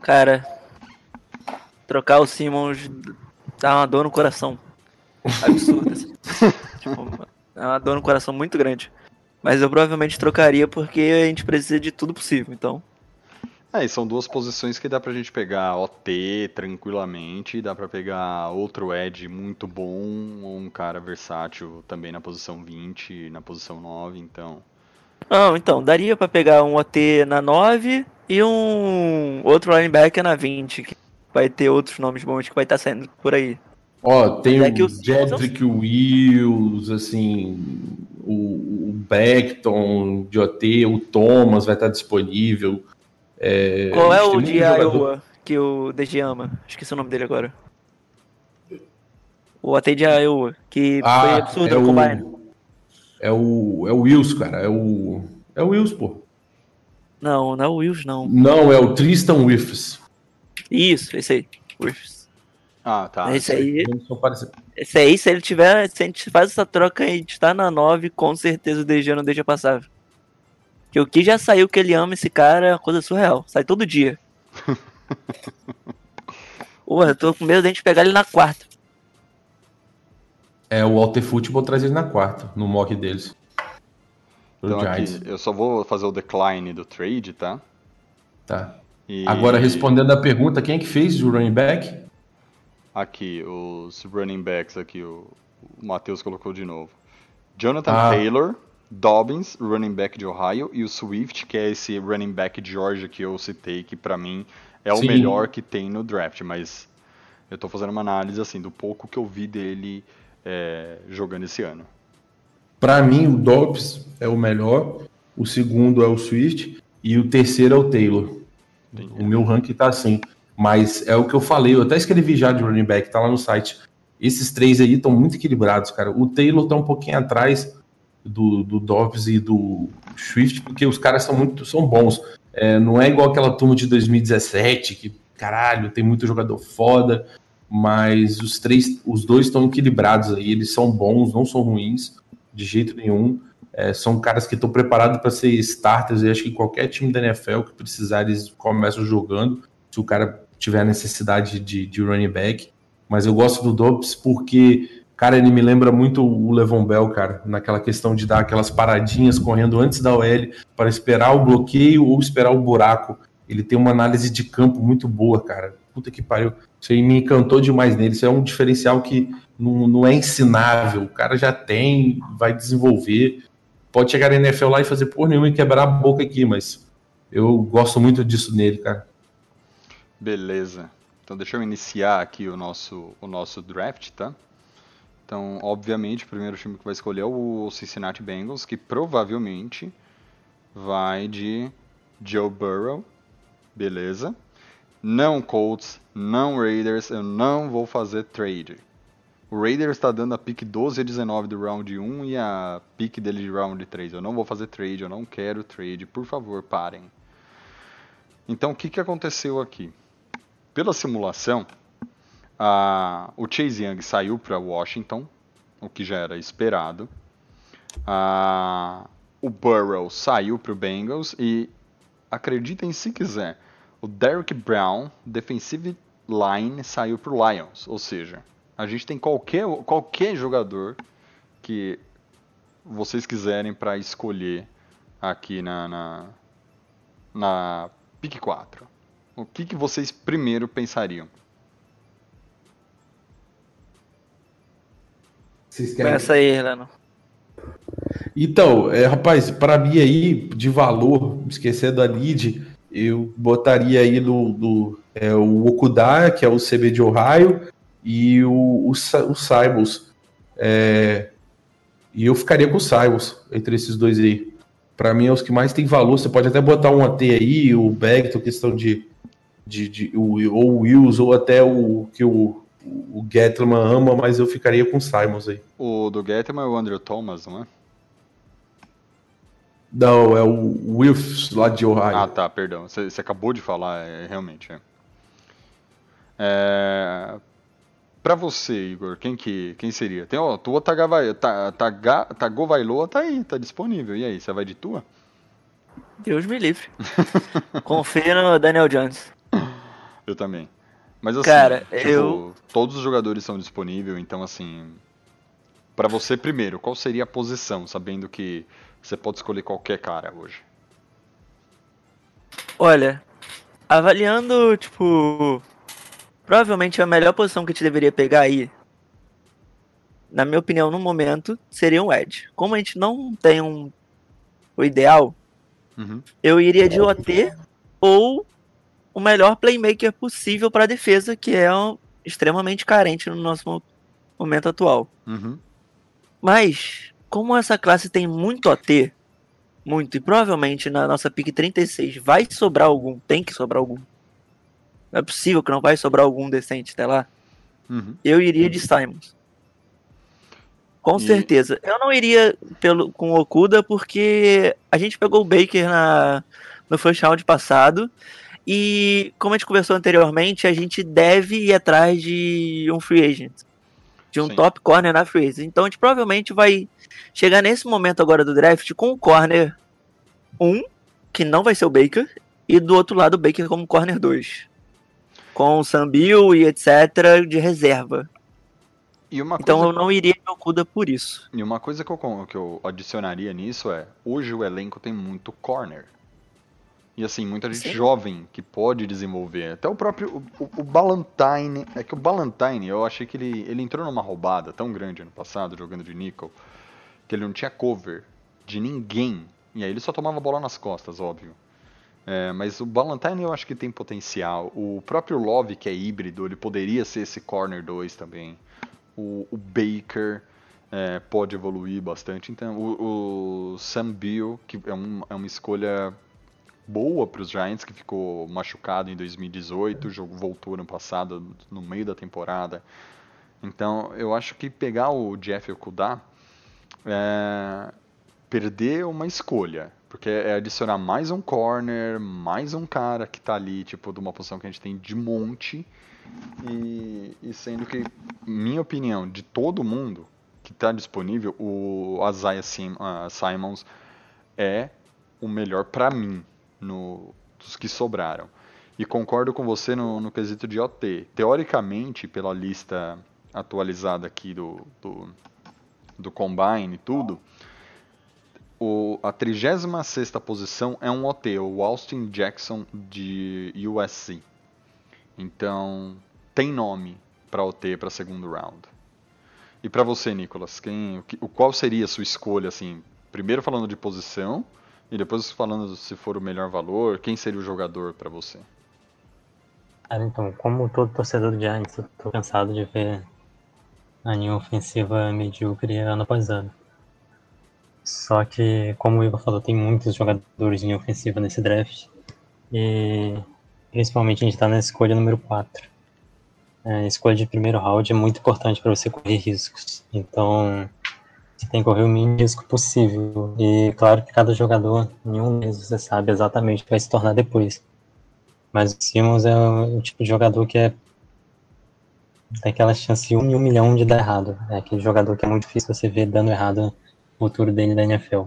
Cara, trocar o Simmons dá uma dor no coração. Absurda. assim. tipo, é uma dor no coração muito grande. Mas eu provavelmente trocaria porque a gente precisa de tudo possível, então. É, e são duas posições que dá pra gente pegar OT tranquilamente, dá pra pegar outro Edge muito bom, ou um cara versátil também na posição 20, na posição 9, então. Não, então, daria pra pegar um OT na 9 e um outro linebacker na 20, que vai ter outros nomes bons que vai estar saindo por aí. ó, tem é que o Jedrick Wills, assim, o, o Beckton de OT, o Thomas vai estar disponível. É, Qual é o de Iowa que o DG ama? Esqueci o nome dele agora. O AT de Iowa, que foi Ah, absurdo é no Combine. é o é o Wills, cara, é o é o Wills, pô. Não, não é o Wills, não. Não, é o Tristan Wirfs. Isso, esse aí. Ah, tá. esse aí, esse aí, se ele tiver, se a gente faz essa troca e a gente tá na 9, com certeza o DG não deixa passar. Que o que já saiu que ele ama esse cara é uma coisa surreal. Sai todo dia. Porra, eu tô com medo de a gente pegar ele na quarta. É, o Walter Football traz ele na quarta, no mock deles. Pro Então aqui, eu só vou fazer o decline do trade, tá? Tá. E Agora, respondendo a pergunta, quem é que fez o running back? Aqui, os running backs aqui, o, o Matheus colocou de novo. Jonathan Ah. Taylor, Dobbins, running back de Ohio, e o Swift, que é esse running back de Georgia que eu citei, que pra mim é o Sim. melhor que tem no draft, mas eu tô fazendo uma análise assim do pouco que eu vi dele é, jogando esse ano. Pra mim, o Dobbs é o melhor, o segundo é o Swift e o terceiro é o Taylor. O meu ranking tá assim. Mas é o que eu falei, eu até escrevi já de running back, tá lá no site. Esses três aí estão muito equilibrados, cara. O Taylor tá um pouquinho atrás do, do Dobbs e do Swift, porque os caras são muito são bons. É, não é igual aquela turma de 2017, que, caralho, tem muito jogador foda, mas os três, os dois estão equilibrados aí, eles são bons, não são ruins, de jeito nenhum. É, são caras que estão preparados para ser starters, e acho que qualquer time da NFL que precisar, eles começam jogando, se o cara tiver necessidade de, de running back. Mas eu gosto do Dobbs porque, cara, ele me lembra muito o Levon Bell, cara, naquela questão de dar aquelas paradinhas correndo antes da OL para esperar o bloqueio ou esperar o buraco. Ele tem uma análise de campo muito boa, cara. Puta que pariu. Isso aí me encantou demais nele. Isso é um diferencial que não, não é ensinável. O cara já tem, vai desenvolver. Pode chegar na NFL lá e fazer por nenhuma e quebrar a boca aqui, mas eu gosto muito disso nele, cara. Beleza. Então deixa eu iniciar aqui o nosso, o nosso draft, tá? Então, obviamente, o primeiro time que vai escolher é o Cincinnati Bengals, que provavelmente vai de Joe Burrow. Beleza. Não Colts, não Raiders, eu não vou fazer trade. O Raiders está dando a pick 12 a 19 do round 1 e a pick dele de round 3. Eu não vou fazer trade, eu não quero trade. Por favor, parem. Então, o que, que aconteceu aqui? Pela simulação, o Chase Young saiu para Washington, o que já era esperado. O Burrow saiu para o Bengals e, acreditem se quiser, o Derrick Brown, defensive line, saiu para o Lions. Ou seja, a gente tem qualquer, qualquer jogador que vocês quiserem para escolher aqui na, na, na pick 4. O que, que vocês primeiro pensariam? Vocês querem Começa aí, Heleno. Então, é, rapaz, para mim aí, de valor, esquecendo a lead, eu botaria aí no, no- é, o Okudá, que é o CB de Ohio, e o, o, o Simons. É, e eu ficaria com o Simons entre esses dois aí. Para mim é os que mais tem valor. Você pode até botar um AT aí, o Beckton, questão de, de, de o, ou o Wills, ou até o que o, o Gettleman ama, mas eu ficaria com o Simons aí. O do Gettman é o Andrew Thomas, não é? Não, é o Wilfs lá de Ohio. Ah, tá, perdão. Você acabou de falar, é, realmente. É. É, Pra você, Igor, quem que quem seria? Tem, ó, Tua Tagavai- Ta- Taga- Tagovailoa tá aí, tá disponível. E aí, você vai de Tua? Deus me livre. Confia no Daniel Jones. Eu também. Mas assim, Cara, tipo, eu- todos os jogadores são disponíveis, então assim, Pra você primeiro, qual seria a posição, sabendo que você pode escolher qualquer cara hoje? Olha, avaliando, tipo, provavelmente a melhor posição que a gente deveria pegar aí, na minha opinião, no momento, seria um Edge. Como a gente não tem um o ideal, Uhum. eu iria de OT ou o melhor playmaker possível para defesa, que é um- extremamente carente no nosso mo- momento atual. Uhum. Mas, como essa classe tem muito OT, muito, e provavelmente na nossa pick 36 vai sobrar algum, tem que sobrar algum. Não é possível que não vai sobrar algum decente até lá. Uhum. Eu iria de Simons. Com E- certeza. Eu não iria pelo, com o Okuda porque a gente pegou o Baker na, no first round passado. E como a gente conversou anteriormente, a gente deve ir atrás de um free agent. De um Sim. top corner na free agent. Então a gente provavelmente vai chegar nesse momento agora do draft com o corner 1, que não vai ser o Baker, e do outro lado o Baker como corner 2. Com o Sam Bill e etc. de reserva. Então eu não iria de Okuda por isso. E uma coisa que eu, que eu adicionaria nisso é, hoje o elenco tem muito corner. E assim, muita gente Sim. jovem que pode desenvolver. Até o próprio, o, o, Ballantine, é que o Ballantine, eu achei que ele, ele entrou numa roubada tão grande ano passado, jogando de nickel, que ele não tinha cover. de ninguém. E aí ele só tomava bola nas costas, óbvio. É, mas o Ballantyne eu acho que tem potencial. O próprio Love, que é híbrido, ele poderia ser esse corner 2 também. O, o Baker é, pode evoluir bastante. Então, o, o Sam Beal, que é, um, é uma escolha boa para os Giants, que ficou machucado em 2018, o jogo voltou ano passado, no meio da temporada. Então, eu acho que pegar o Jeff Okuda é perder uma escolha. Porque é adicionar mais um corner, mais um cara que tá ali, tipo, de uma posição que a gente tem de monte. E, e sendo que, minha opinião, de todo mundo que está disponível, o Isaiah Sim, uh, Simons é o melhor para mim no, dos que sobraram. E concordo com você no, no quesito de OT. Teoricamente, pela lista atualizada aqui do, do, do Combine e tudo, o, a 36 posição é um OT, o Austin Jackson de USC. Então, tem nome para OT para segundo round. E para você, Nicolas, quem, o, qual seria a sua escolha assim? Primeiro falando de posição e depois falando se for o melhor valor, quem seria o jogador para você? Cara, então, como todo torcedor do Giants, eu tô cansado de ver a linha ofensiva medíocre ano após ano. Só que, como o Ivo falou, tem muitos jogadores em ofensiva nesse draft. E principalmente a gente está na escolha número 4. É, a escolha de primeiro round é muito importante para você correr riscos. Então, você tem que correr o mínimo risco possível. E claro que cada jogador, nenhum deles você sabe exatamente o que vai se tornar depois. Mas o Simmons é o, o tipo de jogador que é tem aquela chance um em um milhão de dar errado. É aquele jogador que é muito difícil você ver dando errado futuro dele da NFL.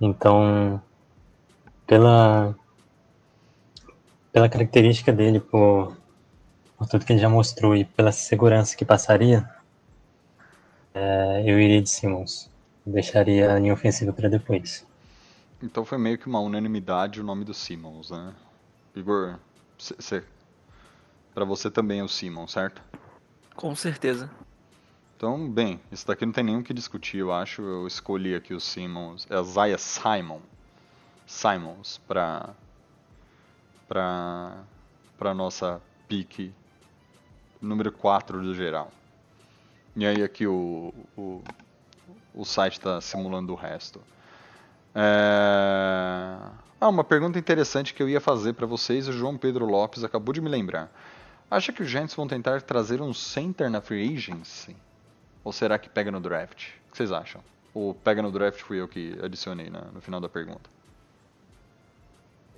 Então, pela pela característica dele, por, por tudo que ele já mostrou e pela segurança que passaria, é, eu iria de Simmons. Deixaria a linha ofensiva para depois. Então foi meio que uma unanimidade o nome do Simmons, né? Igor, para você também é o Simmons, certo? Com certeza. Então, bem, isso daqui não tem o que discutir, eu acho. Eu escolhi aqui o Simmons, é Zaya Simon, Simons para para para nossa pique número 4 do geral. E aí aqui o, o, o site está simulando o resto. É... Ah, uma pergunta interessante que eu ia fazer para vocês, o João Pedro Lopes acabou de me lembrar. Acha que os Giants vão tentar trazer um center na free agency? Ou será que pega no draft? O que vocês acham? Ou pega no draft fui eu que adicionei no final da pergunta?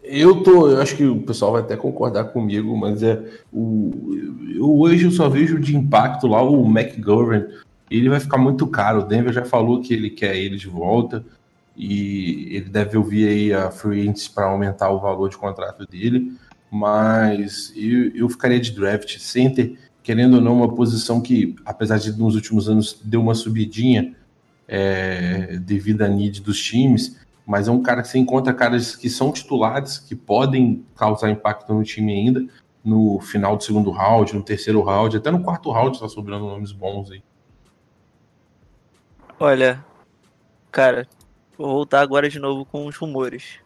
Eu tô, eu acho que o pessoal vai até concordar comigo, mas é o eu, hoje eu só vejo de impacto lá o McGovern. Ele vai ficar muito caro. O Denver já falou que ele quer ele de volta e ele deve ouvir aí a free para aumentar o valor de contrato dele. Mas eu, eu ficaria de draft center querendo ou não, uma posição que, apesar de nos últimos anos deu uma subidinha é, devido à need dos times, mas é um cara que você encontra caras que são titulares, que podem causar impacto no time ainda, no final do segundo round, no terceiro round, até no quarto round está sobrando nomes bons aí. Olha, cara, vou voltar agora de novo com os rumores.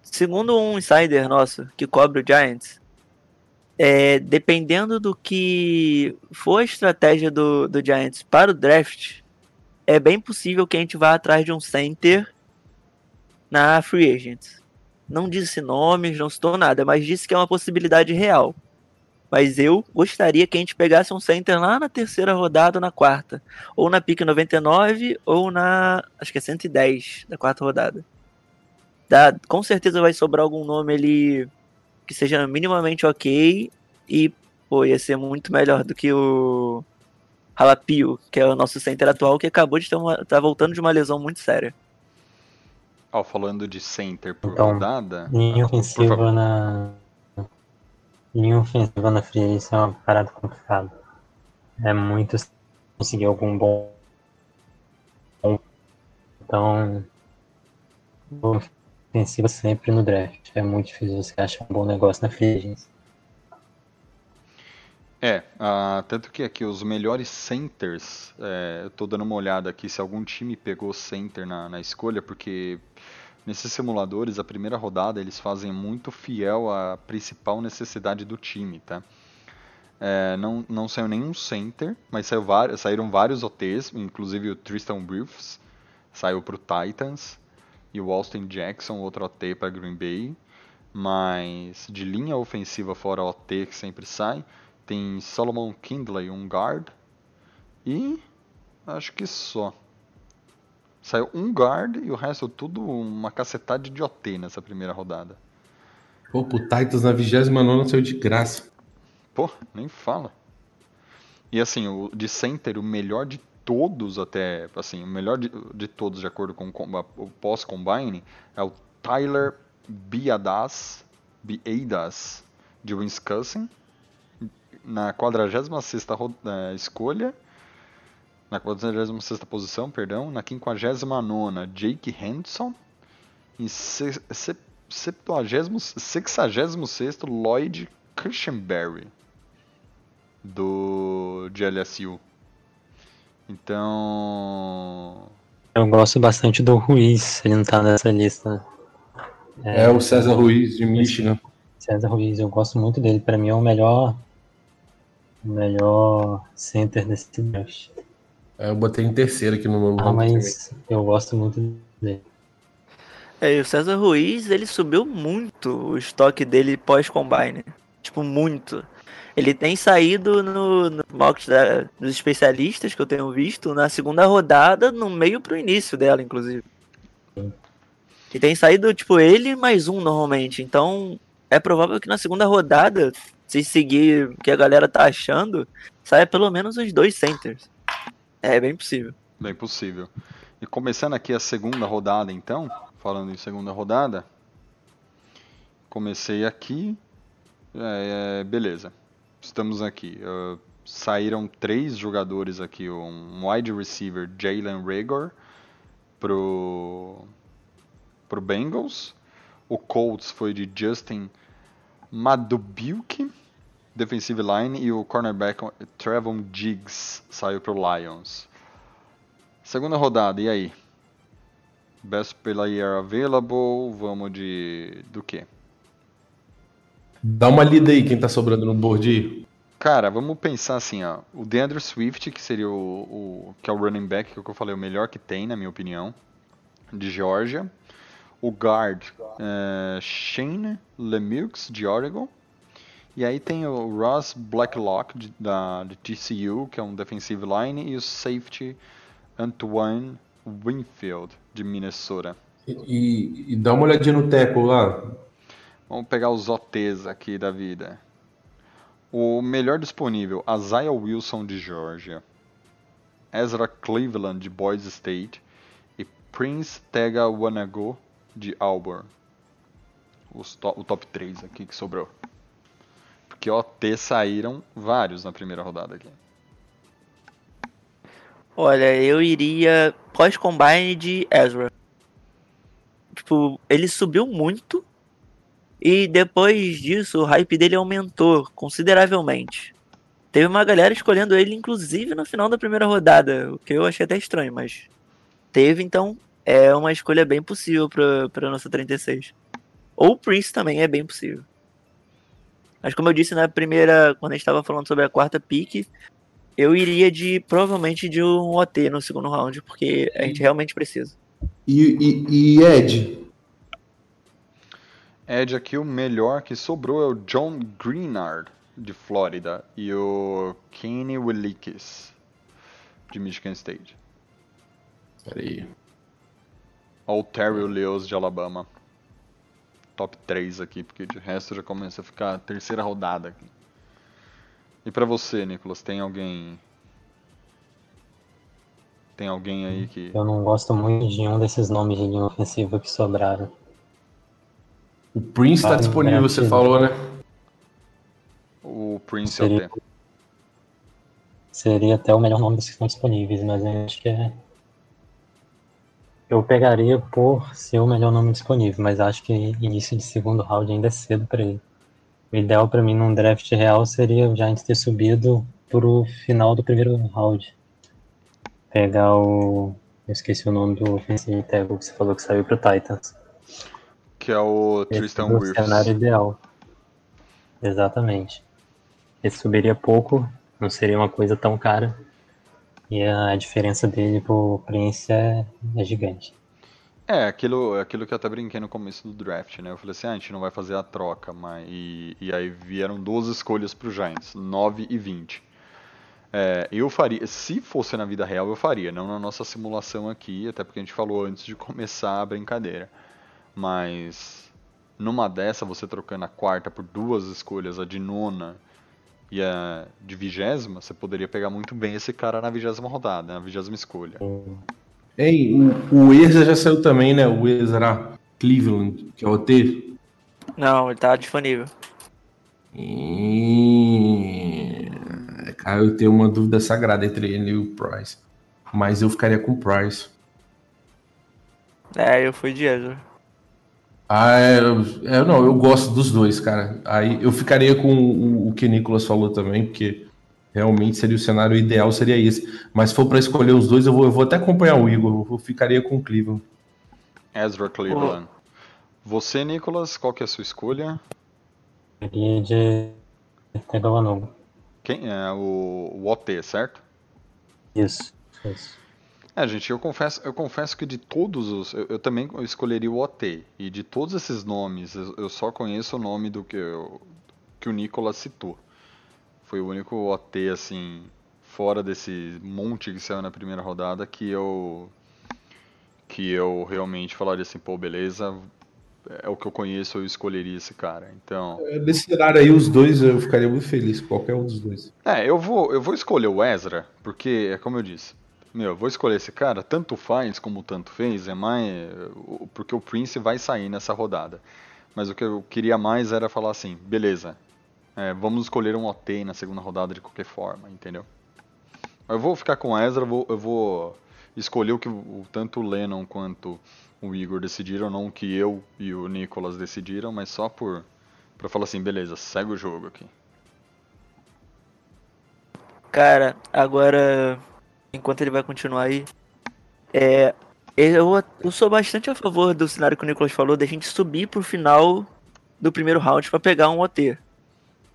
Segundo um insider nosso que cobre o Giants, é, dependendo do que for a estratégia do, do Giants para o draft, é bem possível que a gente vá atrás de um center na free agents. Não disse nomes, não citou nada, mas disse que é uma possibilidade real. Mas eu gostaria que a gente pegasse um center lá na terceira rodada, na quarta. Ou na pick 99, ou na. Acho que é 110 da quarta rodada. Dá, com certeza vai sobrar algum nome ali que seja minimamente ok e, pô, ia ser muito melhor do que o Halapio, que é o nosso center atual, que acabou de uma, tá voltando de uma lesão muito séria. Ó, oh, falando de center por então, rodada. Linha ofensiva na. Linha ofensiva na free é uma parada complicada. É muito conseguir algum bom. Então. Ofensiva sempre no draft. É muito difícil você achar um bom negócio na free agency. É, ah, tanto que aqui os melhores centers, é, eu tô dando uma olhada aqui se algum time pegou center na, na escolha, porque nesses simuladores, a primeira rodada, eles fazem muito fiel à principal necessidade do time, tá? É, não, não saiu nenhum center, mas saiu vários, saíram vários OTs, inclusive o Tristan Wirfs saiu pro Titans, e o Austin Jackson, outro OT para Green Bay, mas de linha ofensiva fora OT que sempre sai, tem Solomon Kindley, um guard. E acho que só. Saiu um guard e o resto tudo uma cacetada de OT nessa primeira rodada. Pô, pro Titans na 29 saiu de graça. Pô, nem fala. E assim, o de center, o melhor de todos até, assim, o melhor de, de todos de acordo com o pós-combine é o Tyler Biadas, Biadas de Wisconsin na 46 é, escolha, na 46 posição, perdão, na 59 Jake Henderson, em 66 Lloyd Cushenberry do de LSU. Então, eu gosto bastante do Ruiz, ele não tá nessa lista. É, é o César Ruiz de Michigan. César Ruiz, eu gosto muito dele, para mim é o melhor o melhor center desse draft. Eu botei em terceiro aqui no meu Ah, mas também. eu gosto muito dele. É, e o César Ruiz, ele subiu muito o estoque dele pós-combine. Tipo, muito. Ele tem saído no, no mock da, dos especialistas que eu tenho visto na segunda rodada, no meio pro início dela, inclusive. E tem saído, tipo, ele mais um normalmente. Então, é provável que na segunda rodada se seguir o que a galera tá achando, sai pelo menos os dois centers. É bem possível. Bem possível. E começando aqui a segunda rodada, então, falando em segunda rodada, comecei aqui, é, é, beleza, estamos aqui. Uh, saíram três jogadores aqui, um wide receiver, Jalen Rager, pro, pro Bengals, o Colts foi de Justin Madubuke, defensive line, e o cornerback Trevon Diggs saiu para o Lions. Segunda rodada, e aí? Best player available, vamos de... do que? Dá uma lida aí quem tá sobrando no board aí. Cara, vamos pensar assim, ó. O DeAndre Swift, que seria o, o, que é o running back, que eu falei, o melhor que tem, na minha opinião, de Georgia o guard é, Shane Lemieux, de Oregon. E aí tem o Ross Blacklock, de, da, de TCU, que é um defensive line, e o safety Antoine Winfield, de Minnesota. E, e, dá uma olhadinha no teco lá. Vamos pegar os OTs aqui da vida. O melhor disponível, Isaiah Wilson, de Georgia. Ezra Cleveland, de Boise State. E Prince Tega Wanago, de Auburn. To o top 3 aqui que sobrou. Porque OT saíram vários na primeira rodada aqui. Olha, eu iria pós-combine de Ezra. Tipo, ele subiu muito. E depois disso, o hype dele aumentou consideravelmente. Teve uma galera escolhendo ele, inclusive, no final da primeira rodada. O que eu achei até estranho, mas teve, então é uma escolha bem possível para nossa 36. Ou o Prince também é bem possível. Mas como eu disse na primeira, quando a gente estava falando sobre a quarta pick, eu iria de provavelmente de um OT no segundo round, porque a gente realmente precisa. E, e, e Ed? Ed aqui o melhor que sobrou é o John Greenard de Flórida e o Kenny Willikis de Michigan State. Peraí. Olha o Terry Lewis de Alabama. Top 3 aqui, porque de resto já começa a ficar a terceira rodada aqui. E para você, Nicolas, tem alguém tem alguém aí que. Eu não gosto muito de um desses nomes de linha ofensiva que sobraram. O Prince está disponível, você falou, né? O Prince seria, é o Seria até o melhor nome dos que estão disponíveis, mas eu acho que é eu pegaria por ser o melhor nome disponível, mas acho que início de segundo round ainda é cedo para ele. O ideal pra mim num draft real seria o Giants ter subido pro final do primeiro round. Pegar o. Eu esqueci o nome do tackle que você falou que saiu pro Titans. Que é o Esse Tristan é o cenário ideal. Exatamente. Ele subiria pouco, não seria uma coisa tão cara. E a diferença dele pro Prince é, é gigante. É, aquilo, aquilo que eu até brinquei no começo do draft, né? Eu falei assim, ah, a gente não vai fazer a troca, mas... E, e aí vieram duas escolhas pro Giants, 9 e 20. É, eu faria, se fosse na vida real, eu faria, não na nossa simulação aqui, até porque a gente falou antes de começar a brincadeira. Mas numa dessa, você trocando a quarta por duas escolhas, a de nona e a de vigésima, você poderia pegar muito bem esse cara na vigésima rodada, na vigésima escolha. Ei, o, o Ezra já saiu também, né? O Ezra Cleveland, que é o OT. Não, ele tá disponível. E... Cara, eu tenho uma dúvida sagrada entre ele e o Price. Mas eu ficaria com o Price. É, eu fui de Ezra. Ah, é, eu, é, não, eu gosto dos dois, cara. Aí eu ficaria com o, o que Nicolas falou também, porque realmente seria o cenário ideal, seria esse. Mas se for pra escolher os dois, eu vou, eu vou até acompanhar o Igor. Eu ficaria com o Cleveland. Ezra Cleveland. Você, Nicolas, qual que é a sua escolha? Seria de. Quem é o, o OT, certo? Isso, isso. É, gente, eu confesso, eu confesso que de todos os. Eu, eu também escolheria o OT. E de todos esses nomes, eu, eu só conheço o nome do que, eu- que o Nicolas citou. Foi o único OT, assim, fora desse monte que saiu na primeira rodada, que eu. Que eu realmente falaria assim, pô, beleza, é o que eu conheço, eu escolheria esse cara. Então. É, Nesse cenário aí, os dois eu ficaria muito feliz, qualquer um dos dois. É, eu vou, eu vou escolher o Ezra, porque, é como eu disse, meu, eu vou escolher esse cara, tanto faz como tanto fez, é mais. Porque o Prince vai sair nessa rodada. Mas o que eu queria mais era falar assim, beleza, é, vamos escolher um OT na segunda rodada de qualquer forma, entendeu? Eu vou ficar com o Ezra, vou, eu vou escolher o que o, tanto o Lennon quanto o Igor decidiram, não que eu e o Nicolas decidiram, mas só por. Pra falar assim, beleza, segue o jogo aqui. Cara, agora, enquanto ele vai continuar aí, é, eu, eu sou bastante a favor do cenário que o Nicolas falou, da gente subir pro final do primeiro round pra pegar um OT.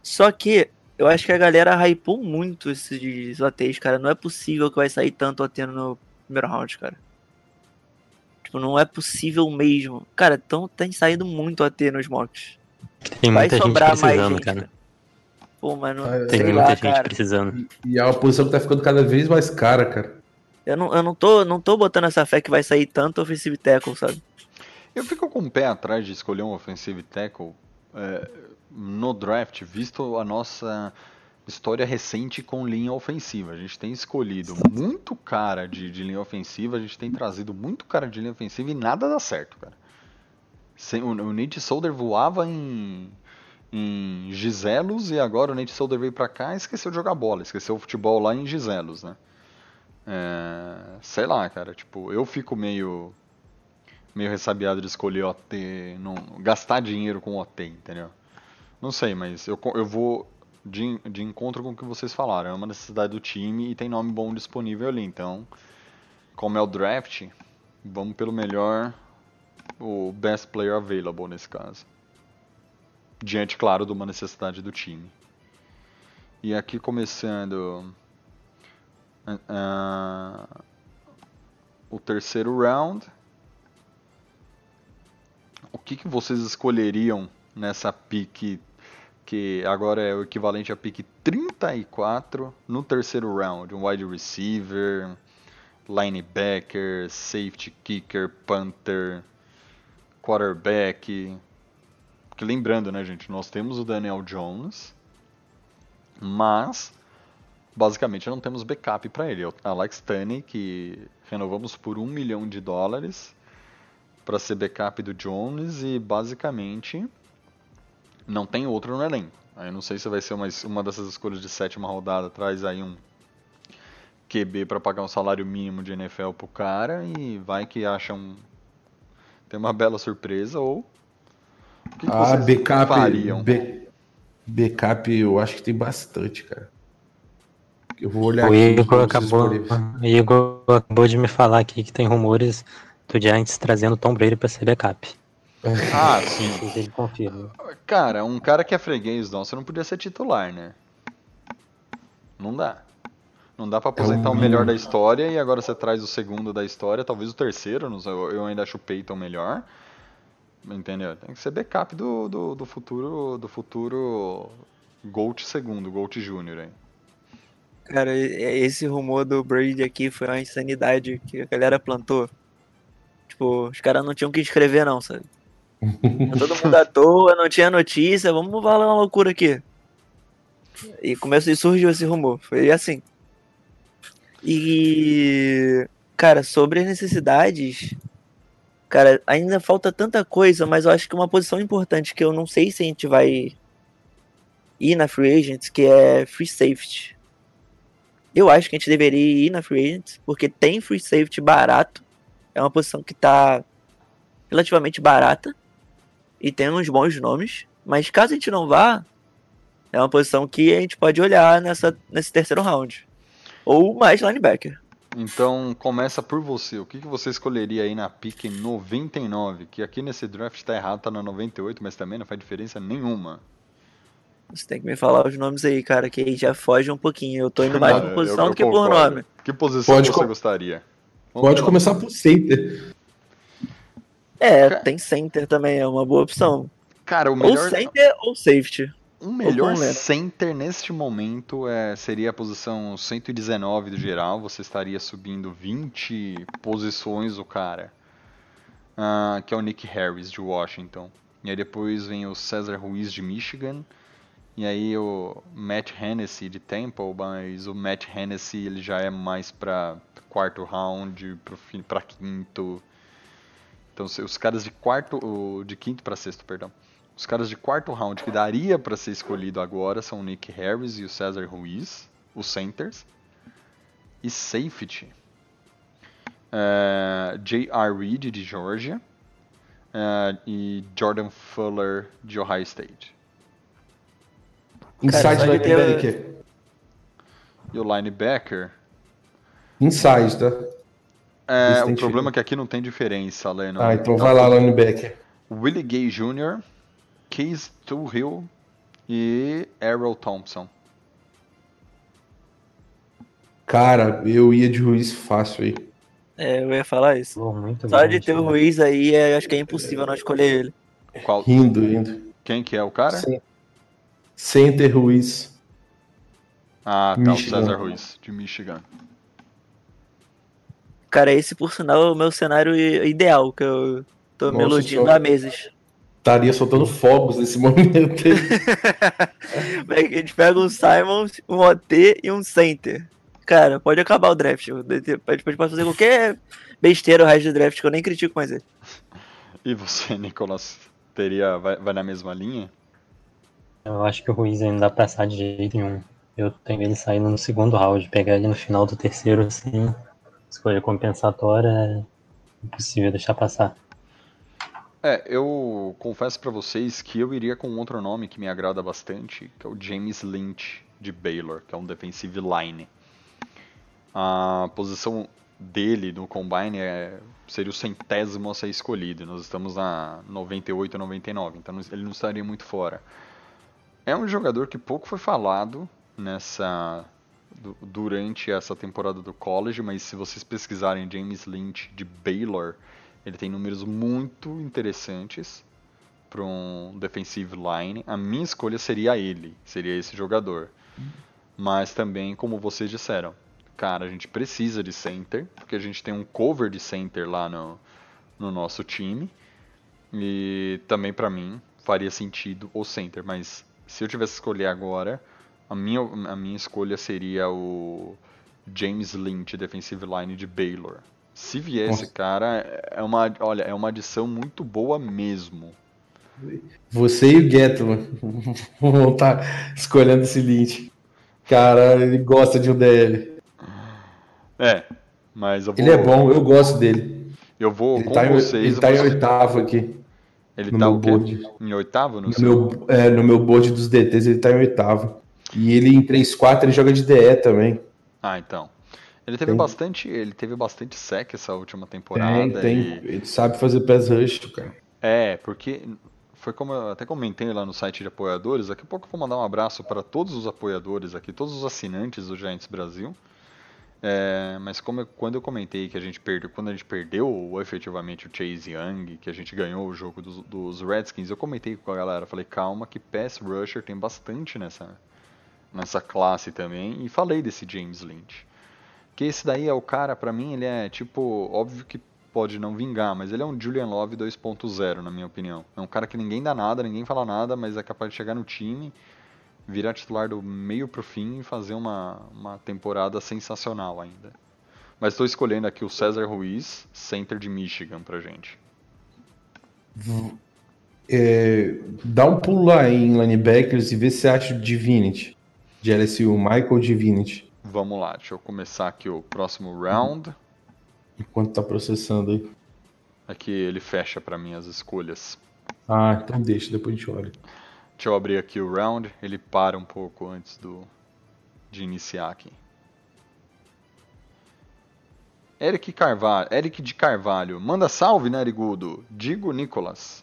Só que eu acho que a galera hypou muito esses OTs, cara. Não é possível que vai sair tanto OT no primeiro round, cara. Tipo, não é possível mesmo. Cara, então tem saído muito OT nos mocks. Tem Vai muita gente sobrar mais precisando, gente, cara. Pô, mas não, Ah, é. Tem sei muita lá, gente cara. precisando. E é uma posição que tá ficando cada vez mais cara, cara. Eu não, eu não tô, não tô botando essa fé que vai sair tanto offensive tackle, sabe? Eu fico com o pé atrás de escolher um offensive tackle é, no draft, visto a nossa história recente com linha ofensiva. A gente tem escolhido muito cara de, de linha ofensiva, a gente tem trazido muito cara de linha ofensiva e nada dá certo, cara. Sem, o, o Nate Solder voava em, em Giselos e agora o Nate Solder veio pra cá e esqueceu de jogar bola, esqueceu o futebol lá em Giselos, né? É, sei lá, cara, tipo, eu fico meio meio ressabiado de escolher OT, não, gastar dinheiro com OT, entendeu? Não sei, mas eu, eu vou de, de encontro com o que vocês falaram. É uma necessidade do time e tem nome bom disponível ali. Então, como é o draft, vamos pelo melhor, o best player available nesse caso. Diante, claro, de uma necessidade do time. E aqui começando ah, o terceiro round. O que, que vocês escolheriam nessa pick que agora é o equivalente a pick 34 no terceiro round? Um wide receiver, linebacker, safety kicker, punter, quarterback. Porque lembrando, né, gente, nós temos o Daniel Jones, mas basicamente não temos backup para ele. É Alex Tunney, que renovamos por um milhão de dólares para ser backup do Jones e basicamente não tem outro no elenco. Aí não sei se vai ser uma, uma dessas escolhas de sétima rodada, traz aí um QB para pagar um salário mínimo de NFL pro cara e vai que acha um tem uma bela surpresa ou que, que Ah, vocês backup. fariam? be- Backup eu acho que tem bastante, cara. Eu vou olhar O aqui. Igor os acabou, o Igor acabou de me falar aqui que tem rumores do Giants trazendo Tom Brady pra ser backup. Ah, sim. Ele confirma. Cara, um cara que é freguês nosso não podia ser titular, né? Não dá. Não dá pra aposentar o melhor da história e agora você traz o segundo da história, talvez o terceiro, eu ainda acho o Peyton melhor. Entendeu? Tem que ser backup do, do, do futuro do futuro Gold segundo, Gold Júnior aí. Cara, esse rumor do Brady aqui foi uma insanidade que a galera plantou. Tipo, os caras não tinham o que escrever, não, sabe? Todo mundo à toa, não tinha notícia, vamos falar uma loucura aqui. E começou e surgiu esse rumor. Foi assim. E. Cara, sobre as necessidades. Cara, ainda falta tanta coisa, mas eu acho que uma posição importante que eu não sei se a gente vai ir na Free Agents, que é Free Safety. Eu acho que a gente deveria ir na Free Agents, porque tem Free Safety barato. É uma posição que tá relativamente barata e tem uns bons nomes. Mas caso a gente não vá, é uma posição que a gente pode olhar nessa, nesse terceiro round. Ou mais linebacker. Então começa por você. O que, que você escolheria aí na pick 99? Que aqui nesse draft tá errado, tá na 98, mas também não faz diferença nenhuma. Você tem que me falar os nomes aí, cara, que aí já foge um pouquinho. Eu tô indo mais Ah, por eu- posição eu do que por concordo. nome. Que posição Pode você gostaria? Vamos Pode começar por center. É, tem center também, é uma boa opção. Cara, o Ou melhor, center ou safety. O melhor center neste momento é, seria a posição 119 do geral. Você estaria subindo 20 posições o cara. Ah, que é o Nick Harris de Washington. E aí depois vem o Cesar Ruiz de Michigan. E aí o Matt Hennessy de Temple, mas o Matt Hennessy ele já é mais para quarto round, para quinto. Então os caras de quarto, de quinto para sexto, perdão. Os caras de quarto round que daria para ser escolhido agora são o Nick Harris e o Cesar Ruiz, os centers. E safety. É, J.R. Reed de Georgia. é, e Jordan Fuller de Ohio State. Inside ter- linebacker. E o linebacker. Inside, tá? É, o problema é que aqui não tem diferença, Leno. Ah, então vai lá, linebacker. Willie Gay Jr., Case Hill e Errol Thompson. Cara, eu ia de Ruiz fácil aí. É, eu ia falar isso. Pô, muito Só bom, de ter o. Ruiz aí, é, acho que é impossível não escolher ele. Qual, Rindo, rindo. quem que é o cara? Sim. Center Ruiz. Ah, tá, Michigan. o Cesar Ruiz, de Michigan. Cara, esse, por sinal, é o meu cenário ideal, que eu tô me Nossa iludindo senhora. há meses. Estaria soltando fogos nesse momento aí. A gente pega um Simon, um OT e um center. Cara, pode acabar o draft. A gente pode pode fazer qualquer besteira o resto do draft, que eu nem critico mais ele. E você, Nicolas, teria, vai, vai na mesma linha? Eu acho que o Ruiz ainda dá pra passar de jeito nenhum. Eu tenho ele saindo no segundo round, pegar ele no final do terceiro, assim, escolha compensatória, é impossível deixar passar. É, eu confesso pra vocês que eu iria com outro nome que me agrada bastante, que é o James Lynch de Baylor, que é um defensive line. A posição dele no combine é, seria o centésimo a ser escolhido. Nós estamos na 98, 99, então ele não estaria muito fora. É um jogador que pouco foi falado nessa du- durante essa temporada do college, mas se vocês pesquisarem James Lynch de Baylor, ele tem números muito interessantes para um defensive line. A minha escolha seria ele, seria esse jogador. Mas também, como vocês disseram, cara, a gente precisa de center, porque a gente tem um cover de center lá no, no nosso time. E também para mim faria sentido o center, mas se eu tivesse que escolher agora, a minha, a minha escolha seria o James Lynch, defensive line de Baylor. Se vier esse Nossa. cara, é uma, olha, é uma adição muito boa mesmo. Você e o Gettman vão estar escolhendo esse Lynch. Cara, ele gosta de um DL. É, mas eu vou, Ele é bom, eu gosto dele. eu vou Ele com tá, em, vocês. ele tá em eu vou- oitavo aqui. Ele No tá meu board. Em oitavo? No No meu, é, no meu board dos DTs ele tá em oitavo. E ele em 3-4 ele joga de DE também. Ah, então. Ele teve Tem. bastante, ele teve bastante sec essa última Tem, temporada tem. e Ele sabe fazer pass rush, cara. É, porque foi como eu até comentei lá no site de apoiadores. Daqui a pouco eu vou mandar um abraço para todos os apoiadores aqui, todos os assinantes do Giants Brasil. É, mas como eu- quando eu comentei que a gente perdeu, quando a gente perdeu efetivamente o Chase Young, que a gente ganhou o jogo dos, dos Redskins, eu comentei com a galera, falei calma que pass rusher tem bastante nessa nessa classe também e falei desse James Lynch. Que esse daí é o cara, pra mim, ele é tipo, óbvio que pode não vingar, mas ele é um Julian Love 2.0, na minha opinião. É um cara que ninguém dá nada, ninguém fala nada, mas é capaz de chegar no time, virar titular do meio pro fim e fazer uma, uma temporada sensacional ainda. Mas estou escolhendo aqui o César Ruiz, center de Michigan, pra gente. É, dá um pulo lá em linebackers e vê se acha o Divinity. De LSU, Michael Divinity. Vamos lá, deixa eu começar aqui o próximo round. Enquanto tá processando aí. Aqui ele fecha pra mim as escolhas. Ah, então deixa, depois a gente olha. Deixa eu abrir aqui o round, ele para um pouco antes do de iniciar aqui. Eric Carvalho, Eric de Carvalho, manda salve, Narigudo. Digo Nicolas.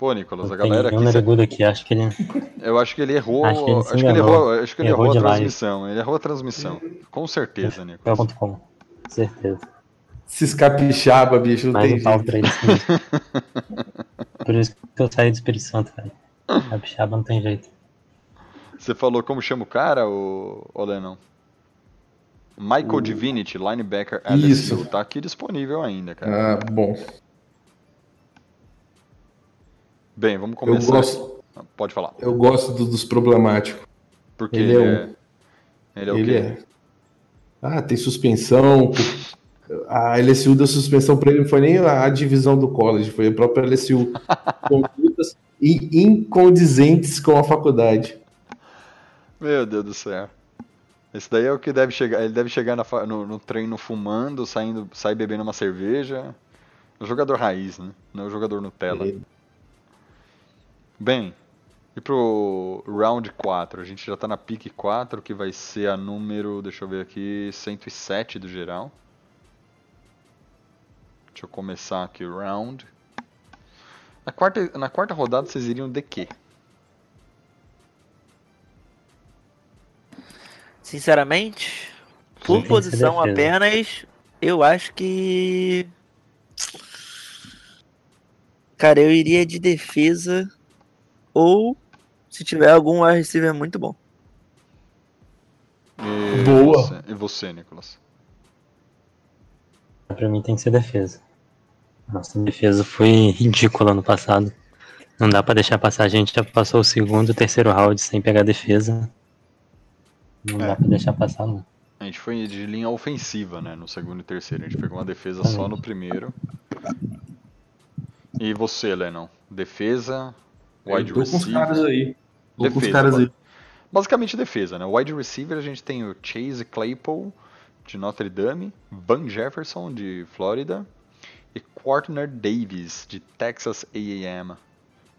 Pô, Nicolas, a galera Tem aqui, cê- Narigudo aqui, acho que ele. eu acho que ele errou, Acho que ele se acho que ele errou, acho que ele Errou errou a live. transmissão, ele errou a transmissão. Com certeza, Nicolas. .com. Certeza. Esses capixaba, bicho, não Mais tem um pau jeito. pra eles. Por isso que eu saí do Espírito Santo, velho. Capixaba não tem jeito. Você falou como chama o cara, o, o Lennon? Michael Divinity, linebacker LSU. Isso. Tá aqui disponível ainda, cara. Ah, bom. Bem, vamos Eu começar. gosto, Pode falar. eu gosto do- dos problemáticos. Porque Ele ele, é é. um- Ele é o Ele quê? é. Ah, tem suspensão. A LSU deu suspensão pra ele, não foi nem a divisão do college, foi a própria LSU. Condutas in- incondizentes com a faculdade. Meu Deus do céu. Esse daí é o que deve chegar. Ele deve chegar na no, no treino fumando, saindo, sair bebendo uma cerveja. O jogador raiz, né? Não é o jogador Nutella. Ele- Bem, e pro round 4, a gente já tá na pick 4, que vai ser a número, deixa eu ver aqui, 107 do geral. Deixa eu começar aqui o round. Na quarta, na quarta rodada vocês iriam de quê? Sinceramente, por posição apenas, eu acho que. Cara, eu iria de defesa ou se tiver algum wide receiver muito bom. E Boa. Você, e você, Nicolas? Pra mim tem que ser defesa. Nossa defesa foi ridícula no passado. Não dá pra deixar passar. A gente já passou o segundo e o terceiro round sem pegar defesa. Não É. dá pra deixar passar, não. A gente foi de linha ofensiva, né? No segundo e terceiro. A gente pegou uma defesa só no primeiro. E você, Lennon? Defesa, wide tô com os receiver. caras aí. Tô com os Defesa, caras aí. Basicamente defesa, né? Wide receiver a gente tem o Chase Claypool de Notre Dame, Van Jefferson de Flórida e Quartner Davis de Texas A&M.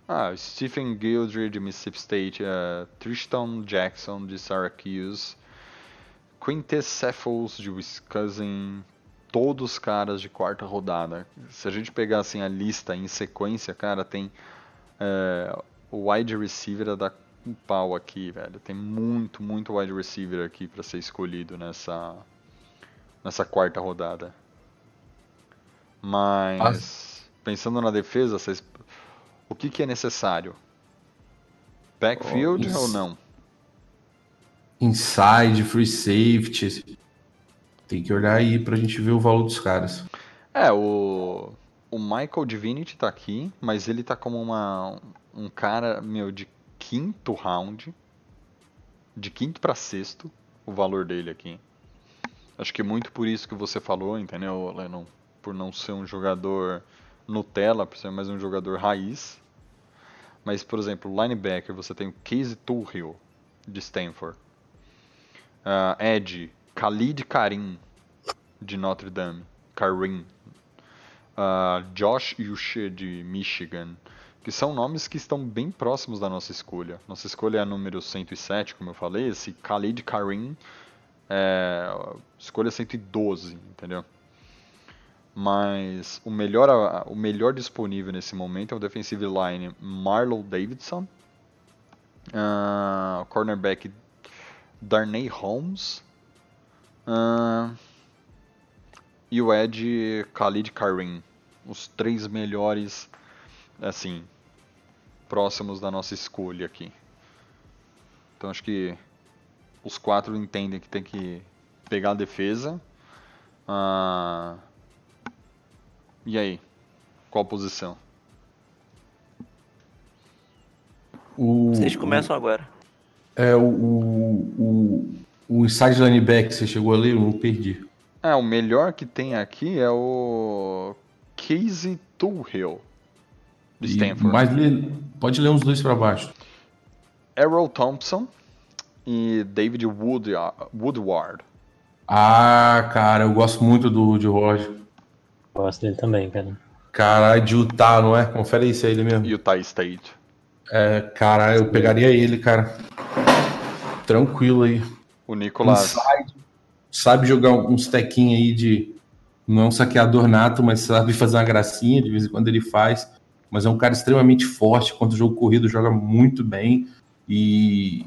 Ah, Stephen Guillory de Mississippi State, eh, Tristan Jackson de Syracuse, Quintus Cephals de Wisconsin, todos caras de quarta rodada. Se a gente pegar assim a lista em sequência, cara, tem o wide receiver a dar um pau aqui, velho. Tem muito, muito wide receiver aqui para ser escolhido nessa nessa quarta rodada. Mas pensando na defesa, vocês, o que, que é necessário? Backfield Oh, ou não? Inside, free safety. Tem que olhar aí pra gente ver o valor dos caras. É, o, o Michael Divinity tá aqui, mas ele tá como uma, um cara, meu, de quinto round. De quinto pra sexto, o valor dele aqui. Acho que muito por isso que você falou, entendeu, Lennon? Por não ser um jogador Nutella, por ser mais um jogador raiz. Mas, por exemplo, linebacker, você tem o Casey Tuhill, de Stanford. Ah, Ed, Khalid Karim, de Notre Dame. Karim. Uh, Josh Yushi de Michigan, que são nomes que estão bem próximos da nossa escolha. Nossa escolha é a número 107, como eu falei, esse Khalid Karim é escolha 112, entendeu? Mas o melhor, o melhor disponível nesse momento é o defensive line Marlow Davidson, uh, cornerback Darnay Holmes uh, e o Ed Khalid Karim. Os três melhores, assim, próximos da nossa escolha aqui. Então acho que os quatro entendem que tem que pegar a defesa. Uh, e aí? Qual posição? O, Vocês começam o, agora. É, o, o, o inside linebacker, você chegou a ler? Eu não perdi. É, o melhor que tem aqui é o Casey Tuhill, de Stanford. Mas pode ler uns dois para baixo. Errol Thompson e David Wood, Woodward. Ah, cara, eu gosto muito do Woodward. Gosto dele também, cara. Caralho, de Utah, não é? Confere isso aí ele mesmo. Utah State. É, caralho, eu pegaria ele, cara. Tranquilo aí. O Nicolas. Inside, sabe jogar uns tequinhos aí de. Não é um saqueador nato, mas sabe fazer uma gracinha, de vez em quando ele faz. Mas é um cara extremamente forte. Quanto o jogo corrido, joga muito bem. E,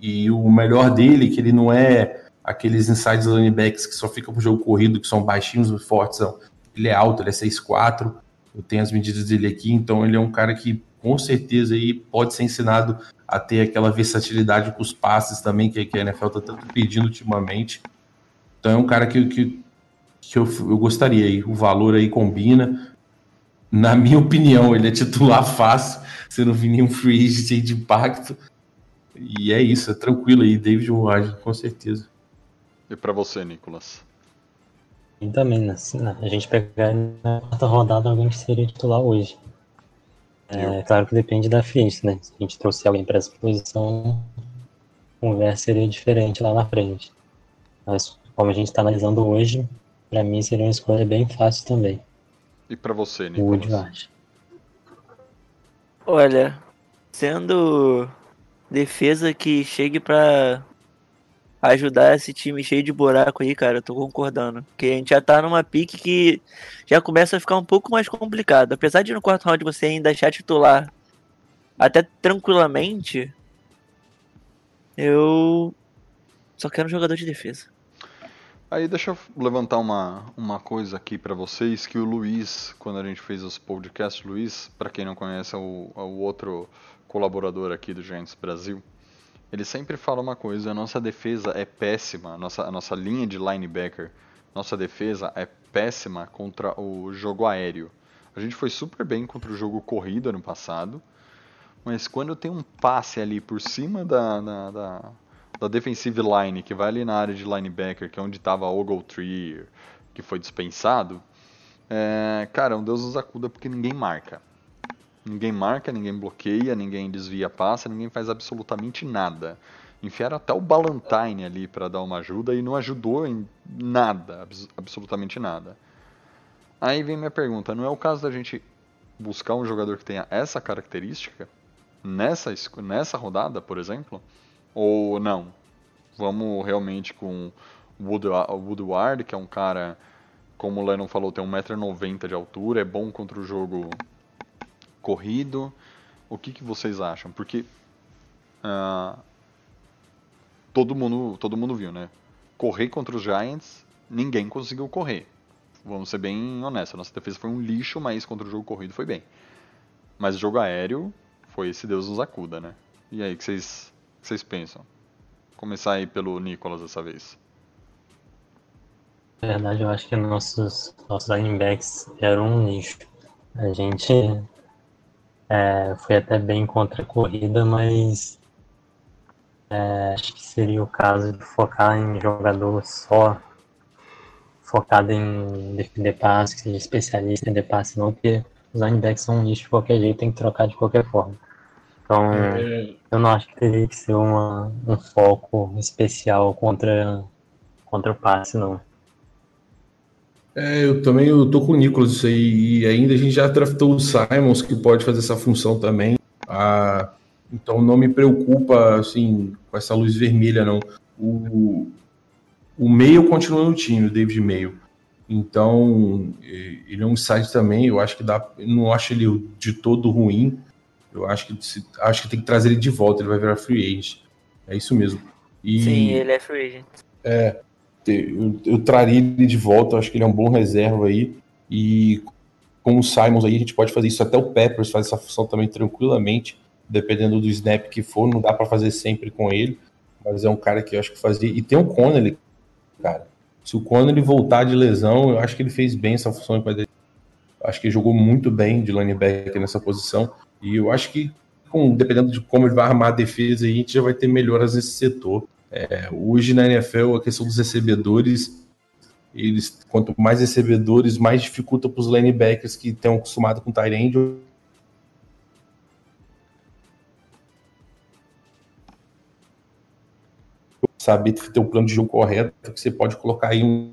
e o melhor dele, que ele não é aqueles inside linebacks que só ficam pro jogo corrido, que são baixinhos e fortes. Não. Ele é alto, ele é 6'4". Eu tenho as medidas dele aqui, então ele é um cara que com certeza aí pode ser ensinado a ter aquela versatilidade com os passes também, que, a NFL está tanto pedindo ultimamente. Então é um cara que, que, que eu, eu gostaria aí. O valor aí combina. Na minha opinião, ele é titular fácil. Você não viu nenhum free agent de impacto. E é isso, é tranquilo aí. David Ward, com certeza. E para você, Nicolas? E também, né? né? A gente pegar na quarta rodada alguém que seria titular hoje. É, claro que depende da frente, né? Se a gente trouxer alguém para essa posição, a conversa seria diferente lá na frente. Mas como a gente está analisando hoje, para mim seria uma escolha bem fácil também. E para você, Nicolas? O Wood Olha, sendo defesa que chegue para ajudar esse time cheio de buraco aí, cara, eu tô concordando. Porque a gente já tá numa pique que já começa a ficar um pouco mais complicado. Apesar de no quarto round você ainda achar titular até tranquilamente, eu só quero um jogador de defesa. Aí deixa eu levantar uma, uma coisa aqui para vocês, que o Luiz, quando a gente fez os podcasts, Luiz, para quem não conhece, é o, é o outro colaborador aqui do Giants Brasil, ele sempre fala uma coisa: a nossa defesa é péssima, a nossa, a nossa linha de linebacker, nossa defesa é péssima contra o jogo aéreo. A gente foi super bem contra o jogo corrido ano passado, mas quando tem um passe ali por cima da, da, da, da defensive line, que vai ali na área de linebacker, que é onde estava Ogletree, que foi dispensado, é, cara, um Deus nos acuda porque ninguém marca. Ninguém marca, ninguém bloqueia, ninguém desvia passa, ninguém faz absolutamente nada. Enfiaram até o Ballantine ali para dar uma ajuda e não ajudou em nada, absolutamente nada. Aí vem minha pergunta: não é o caso da gente buscar um jogador que tenha essa característica nessa, nessa rodada, por exemplo? Ou não? Vamos realmente com o Woodward, que é um cara, como o Lennon falou, tem 1,90m de altura, é bom contra o jogo corrido. O que, que vocês acham? Porque uh, todo mundo todo mundo viu, né? Correr contra os Giants, ninguém conseguiu correr. Vamos ser bem honestos, nossa defesa foi um lixo, mas contra o jogo corrido foi bem. Mas o jogo aéreo foi esse Deus nos acuda, né? E aí, que vocês, vocês pensam? Vou começar aí pelo Nicolas dessa vez. Na verdade, eu acho que nossos, nossos linebacks eram um nicho. A gente é, foi até bem contra a corrida, mas é, acho que seria o caso de focar em jogador só focado em defender passe, que seja especialista em defender passe, não, porque os linebacks são um nicho de qualquer jeito, tem que trocar de qualquer forma. Então, é... eu não acho que teria que ser uma, um foco especial contra, contra o passe, não. É, eu também eu tô com o Nicolas isso aí. E ainda a gente já draftou o Simons, que pode fazer essa função também. Ah, então não me preocupa, assim, com essa luz vermelha, não. O, o meio continua no time, o David Meio. Então, ele é um site também, eu acho que dá. Não acho ele de todo ruim. Eu acho que, acho que tem que trazer ele de volta, ele vai virar free agent. É isso mesmo. E, Sim, ele é free agent. É, eu, eu traria ele de volta, acho que ele é um bom reserva aí. E com o Simons aí, a gente pode fazer isso. Até o Peppers faz essa função também tranquilamente, dependendo do snap que for. Não dá para fazer sempre com ele, mas é um cara que eu acho que fazia. E tem o Connelly, cara. Se o Connelly voltar de lesão, eu acho que ele fez bem essa função. Acho que jogou muito bem de linebacker nessa posição. E eu acho que, com, dependendo de como ele vai armar a defesa, a gente já vai ter melhoras nesse setor. É, hoje na NFL, a questão dos recebedores, eles quanto mais recebedores, mais dificulta para os linebackers que estão acostumados com tight end. Saber ter o plano de jogo correto, que você pode colocar aí um,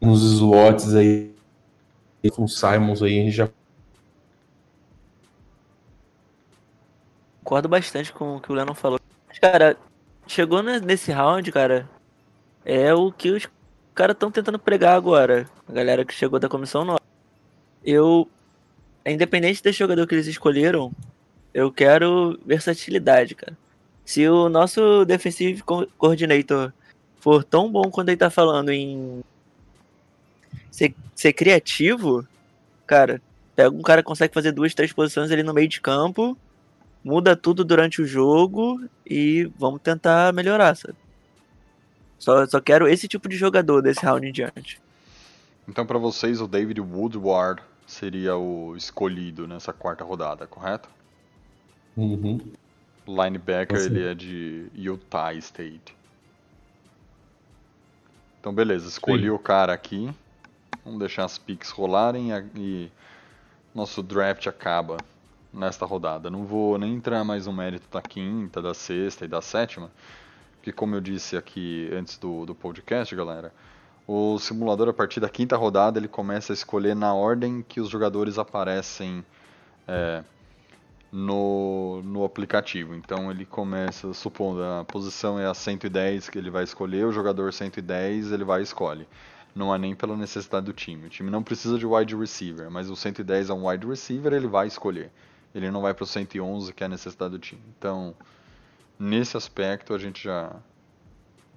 uns slots aí com Simons aí, a gente já concordo bastante com o que o Lennon falou. Cara, chegou nesse round, cara, é o que os caras estão tentando pregar agora. A galera que chegou da comissão nova. Eu, independente desse jogador que eles escolheram, eu quero versatilidade, cara. Se o nosso defensive coordinator for tão bom quando ele tá falando em ser, ser criativo, cara, pega um cara que consegue fazer duas, três posições ali no meio de campo muda tudo durante o jogo e vamos tentar melhorar, sabe? Só, só quero esse tipo de jogador desse round em diante. Então, para vocês, o David Woodward seria o escolhido nessa quarta rodada, correto? Uhum. Linebacker, ele é de Utah State. Então, beleza, escolhi Sim. o cara aqui. Vamos deixar as picks rolarem e nosso draft acaba nesta rodada. Não vou nem entrar mais no mérito da quinta, da sexta e da sétima, porque como eu disse aqui antes do, do podcast, galera, o simulador a partir da quinta rodada ele começa a escolher na ordem que os jogadores aparecem é, no, no aplicativo. Então ele começa, supondo a posição é a 110 que ele vai escolher, o jogador 110 ele vai e escolhe. Não é nem pela necessidade do time. O time não precisa de wide receiver, mas o 110 é um wide receiver, ele vai escolher ele não vai para o 111, que é a necessidade do time. Então, nesse aspecto, a gente já,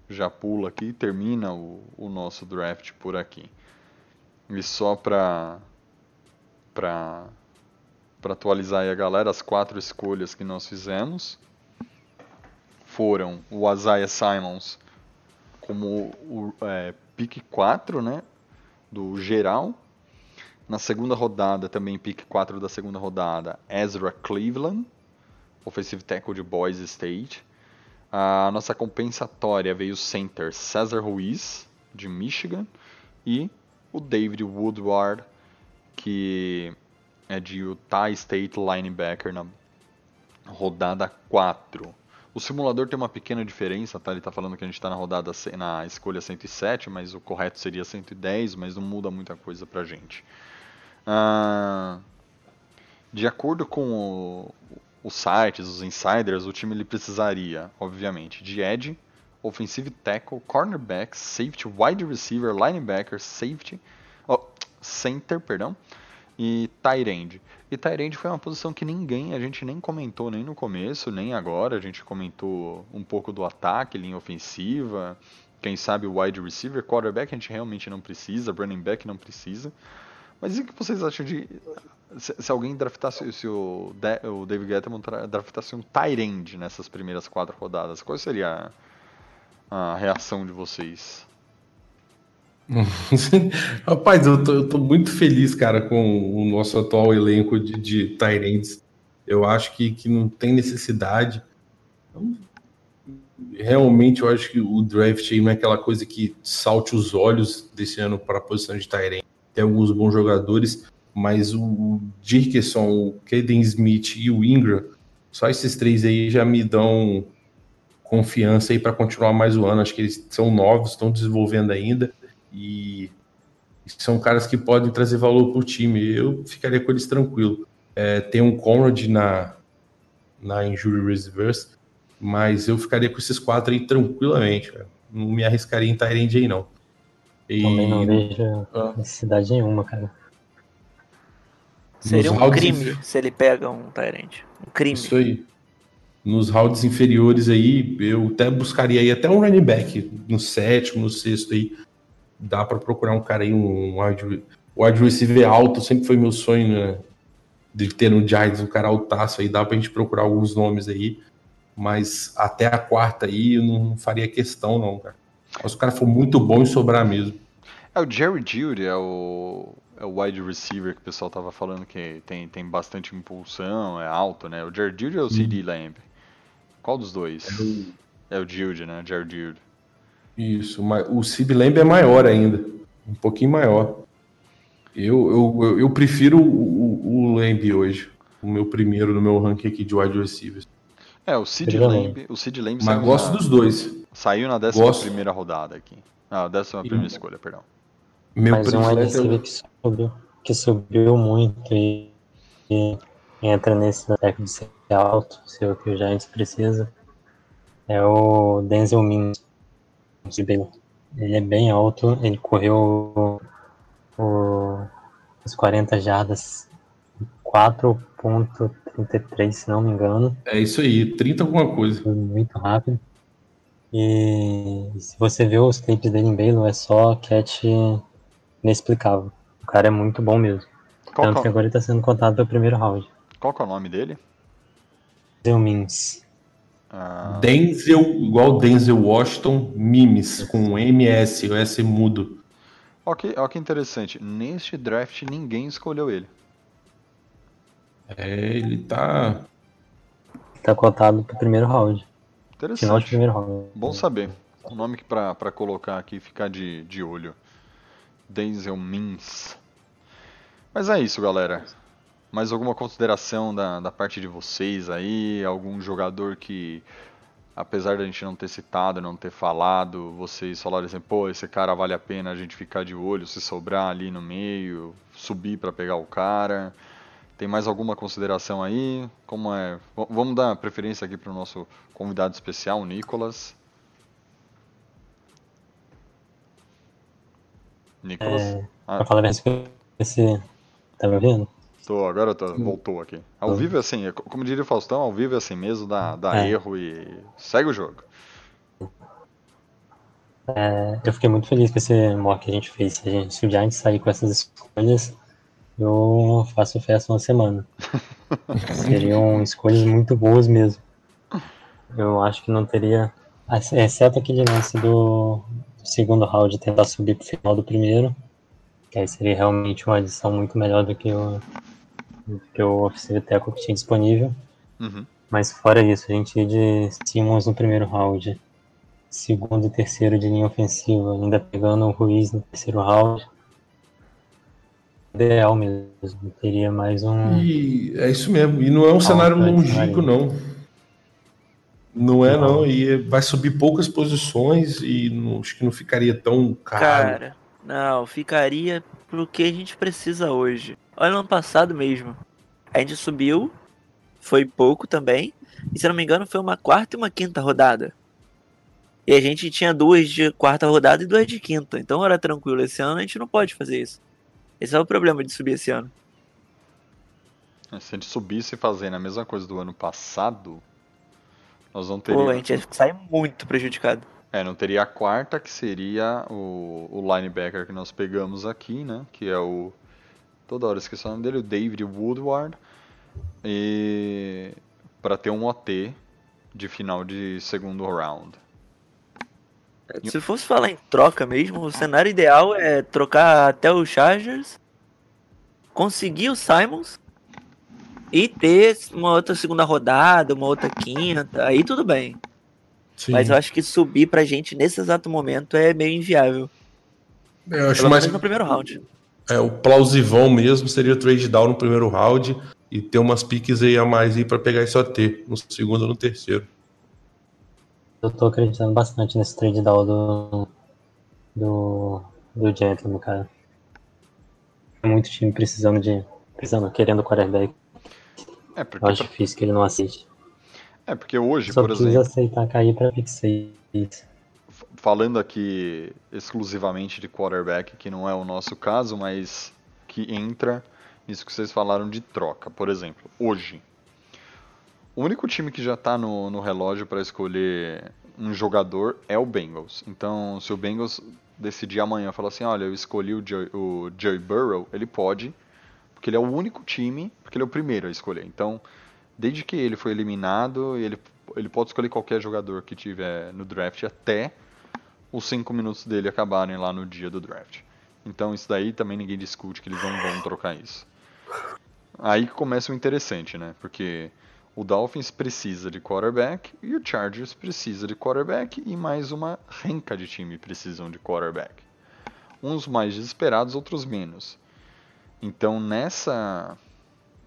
já pula aqui e termina o, o nosso draft por aqui. E só para atualizar aí a galera, as quatro escolhas que nós fizemos foram o Isaiah Simons como o é, pick 4, né, do geral, na segunda rodada, também pick 4 da segunda rodada, Ezra Cleveland, offensive tackle de Boise State. A nossa compensatória veio o center Cesar Ruiz, de Michigan, e o David Woodward, que é de Utah State linebacker na rodada 4. O simulador tem uma pequena diferença, tá? Ele está falando que a gente está na rodada na escolha 107, mas o correto seria 110, mas não muda muita coisa pra gente. Ah, de acordo com os sites, os insiders, o time ele precisaria, obviamente, de edge, offensive tackle, cornerback, safety, wide receiver, linebacker, safety, oh, center, perdão, e end. E end foi uma posição que ninguém, a gente nem comentou nem no começo, nem agora. A gente comentou um pouco do ataque, linha ofensiva, quem sabe o wide receiver, quarterback a gente realmente não precisa, running back não precisa. Mas e o que vocês acham de. Se, se alguém draftasse. Se o, de, o David Gettman draftasse um Tyrande nessas primeiras quatro rodadas, qual seria a, a reação de vocês? Rapaz, eu tô, eu tô, muito feliz, cara, com o nosso atual elenco de, de Tyrands. Eu acho que, que não tem necessidade. Então, realmente, eu acho que o draft não é aquela coisa que salte os olhos desse ano para a posição de Tyrant tem alguns bons jogadores, mas o Dirkson, o Kaden Smith e o Ingram, só esses três aí já me dão confiança aí para continuar mais o ano. Acho que eles são novos, estão desenvolvendo ainda e são caras que podem trazer valor para o time. Eu ficaria com eles tranquilo. É, tem um Conrad na, na Injury Reverse, mas eu ficaria com esses quatro aí tranquilamente. Cara. Não me arriscaria em Tyrande aí, não. E... Também não vejo ah. necessidade nenhuma, cara. Seria um crime inf... se ele pega um Tyrande. Um crime. Isso aí. Nos rounds inferiores aí, eu até buscaria aí até um running back no sétimo, no sexto aí. Dá para procurar um cara aí, um wide, wide receiver alto, sempre foi meu sonho, né? De ter no Giants um cara altaço aí, dá pra gente procurar alguns nomes aí. Mas até a quarta aí eu não faria questão, não, cara. Mas o cara for muito bom em sobrar mesmo. É o Jerry Judy, é o é o wide receiver que o pessoal tava falando que tem, tem bastante impulsão, é alto, né? O Jared Judy ou o CD hum. Lamb? Qual dos dois? É o, é o Judy, né? Jared Judy. Isso, mas o Lamb é maior ainda, um pouquinho maior. Eu, eu, eu prefiro o, o Lamb hoje, o meu primeiro no meu ranking aqui de wide receivers. É, o Sid Lamb, o Sid Lamb Mas gosto na, dos dois. Saiu na décima primeira rodada aqui. Ah, décima primeira escolha, perdão. Meu Mas um wide que subiu, que subiu muito e, e entra nesse deck de ser alto, ser o que o Giants precisa, é o Denzel Mims. Ele é bem alto, ele correu o, os 40 jardas 4.33, se não me engano. É isso aí, 30 alguma coisa. Muito rápido. E se você vê os tapes dele em Baylor, é só catch inexplicável. O cara é muito bom mesmo. Qual Tanto que agora ele tá sendo contado pelo primeiro round. Qual que é o nome dele? Denzel Mims. Ah... Denzel, igual Denzel Washington, Mimes, com MS, o S mudo. Ok, olha que interessante. Neste draft ninguém escolheu ele. É, ele tá. Tá cotado pro primeiro round. Interessante. Final de primeiro round. Bom saber. O nome que pra, pra colocar aqui e ficar de, de olho. Denzel Mins. Mas é isso, galera. Mais alguma consideração da, da parte de vocês aí? Algum jogador que, apesar da gente não ter citado, não ter falado, vocês falaram assim, pô, esse cara vale a pena a gente ficar de olho, se sobrar ali no meio, subir para pegar o cara. Tem mais alguma consideração aí? Como é? V vamos dar preferência aqui para o nosso convidado especial, Nicolas. Nicolas? É, ah. Pra falar bem, você tá me ouvindo? Tô, agora tô, voltou aqui. Ao vivo é assim, é como diria o Faustão, ao vivo é assim mesmo, dá, dá é. erro e segue o jogo. É, eu fiquei muito feliz com esse mock que a gente fez. Se, a gente, se o Giants sair com essas escolhas, eu faço festa uma semana. Seriam escolhas muito boas mesmo. Eu acho que não teria, exceto aquele lance do, segundo round tentar subir pro final do primeiro. Que aí seria realmente uma adição muito melhor do que o, que o Offensive Tackle que tinha disponível. Uhum. Mas fora isso, a gente ia de Simmons no primeiro round, segundo e terceiro de linha ofensiva, ainda pegando o Ruiz no terceiro round. Ideal mesmo, teria mais um. E é isso mesmo, e não é um cenário longínquo, não. Não é, não. E vai subir poucas posições e não, acho que não ficaria tão caro. Cara, não, ficaria pro que a gente precisa hoje. Olha, ano passado mesmo. A gente subiu, foi pouco também. E se não me engano, foi uma quarta e uma quinta rodada. E a gente tinha duas de quarta rodada e duas de quinta. Então era tranquilo. Esse ano a gente não pode fazer isso. Esse é o problema de subir esse ano. Se a gente subisse fazendo a mesma coisa do ano passado, nós não teríamos. Pô, a gente ia sair muito prejudicado. É, não teria a quarta, que seria o, o linebacker que nós pegamos aqui, né? Que é o. Toda hora esqueci o nome dele, o David Woodward. E. para ter um OT de final de segundo round. Se fosse falar em troca mesmo, o cenário ideal é trocar até o Chargers, conseguir o Simons e ter uma outra segunda rodada, uma outra quinta, aí tudo bem. Sim. Mas eu acho que subir pra gente nesse exato momento é meio inviável. Eu acho Pelo mais no primeiro round. É, o plausivão mesmo seria o trade down no primeiro round e ter umas piques aí a mais aí para pegar esse OT no segundo ou no terceiro. eu tô acreditando bastante nesse trade down do. do. do Gentleman, cara. Muito time precisando de. precisando, querendo quarterback. É porque, Eu acho pra- difícil que ele não aceite. É porque hoje, Só por exemplo, aceitar cair pra pick 6. f- falando aqui exclusivamente de quarterback, que não é o nosso caso, mas que entra nisso que vocês falaram de troca. Por exemplo, hoje, o único time que já está no, no relógio para escolher um jogador é o Bengals. Então, se o Bengals decidir amanhã falar assim, olha, eu escolhi o Joey, o Joey Burrow, ele pode, porque ele é o único time, porque ele é o primeiro a escolher. Então, desde que ele foi eliminado, ele, ele pode escolher qualquer jogador que tiver no draft até os cinco minutos dele acabarem lá no dia do draft. Então isso daí também ninguém discute que eles não vão trocar isso. Aí começa o interessante, né? Porque o Dolphins precisa de quarterback e o Chargers precisa de quarterback e mais uma renca de time precisam de quarterback. Uns mais desesperados, outros menos. Então nessa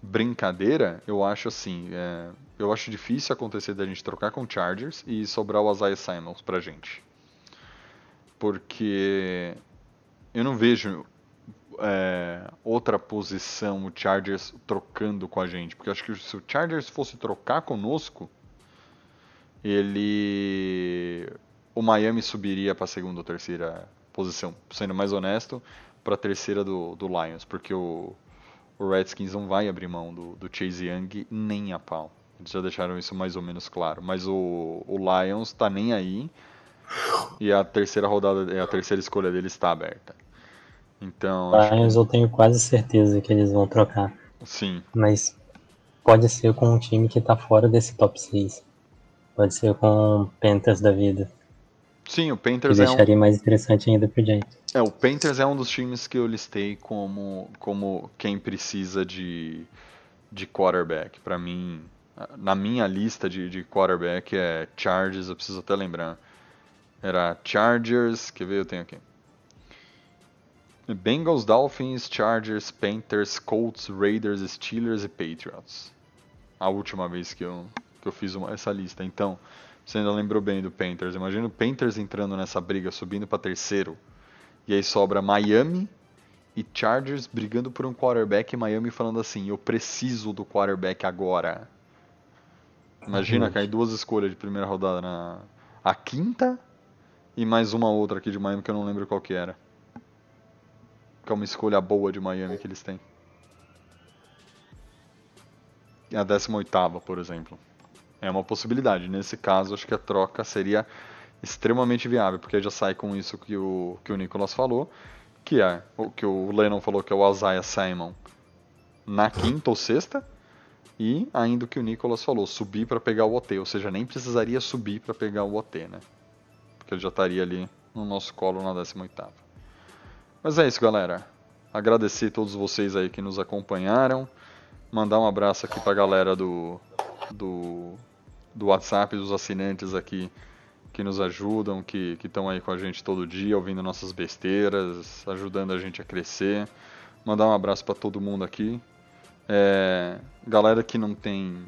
brincadeira, eu acho assim, é, eu acho difícil acontecer da gente trocar com o Chargers e sobrar o Isaiah Simons pra gente. Porque eu não vejo é, outra posição o Chargers trocando com a gente. Porque eu acho que se o Chargers fosse trocar conosco, ele. O Miami subiria para segunda ou terceira posição, sendo mais honesto, para terceira do, do Lions, porque o, o Redskins não vai abrir mão do, do Chase Young nem a pau. Eles já deixaram isso mais ou menos claro. Mas o, o Lions tá nem aí e a terceira rodada, a terceira escolha dele está aberta. Então, Lions eu tenho quase certeza que eles vão trocar. que sim. Mas pode ser com um time que tá fora desse top 6. Pode ser com o Panthers da vida. Sim, o Que Panthers é um, deixaria mais interessante ainda pro Giants. É, o Panthers é um dos times que eu listei como, como quem precisa de, de quarterback. Pra mim, na minha lista de, de quarterback é Chargers, eu preciso até lembrar. Era Chargers, quer ver, eu tenho aqui. Bengals, Dolphins, Chargers, Panthers, Colts, Raiders, Steelers e Patriots. A última vez que eu, que eu fiz uma- essa lista. Então, você ainda lembrou bem do Panthers. Imagina o Panthers entrando nessa briga, subindo para terceiro. E aí sobra Miami e Chargers brigando por um quarterback e Miami falando assim: eu preciso do quarterback agora. Imagina Realmente. cair duas escolhas de primeira rodada na a quinta e mais uma outra aqui de Miami que eu não lembro qual que era. Que é uma escolha boa de Miami que eles têm. E a 18 por exemplo. É uma possibilidade. Nesse caso, acho que a troca seria extremamente viável, porque já sai com isso que o, que o Nicolas falou, que é o que o Lennon falou que é o Isaiah Simon na quinta ou sexta, e ainda o que o Nicolas falou, subir para pegar o OT, ou seja, nem precisaria subir para pegar o OT, né? Porque ele já estaria ali no nosso colo na 18ª. Mas é isso, galera. Agradecer a todos vocês aí que nos acompanharam. Mandar um abraço aqui pra galera do, do, do WhatsApp, dos assinantes aqui que nos ajudam, que estão aí com a gente todo dia, ouvindo nossas besteiras, ajudando a gente a crescer. Mandar um abraço para todo mundo aqui. É, galera que não tem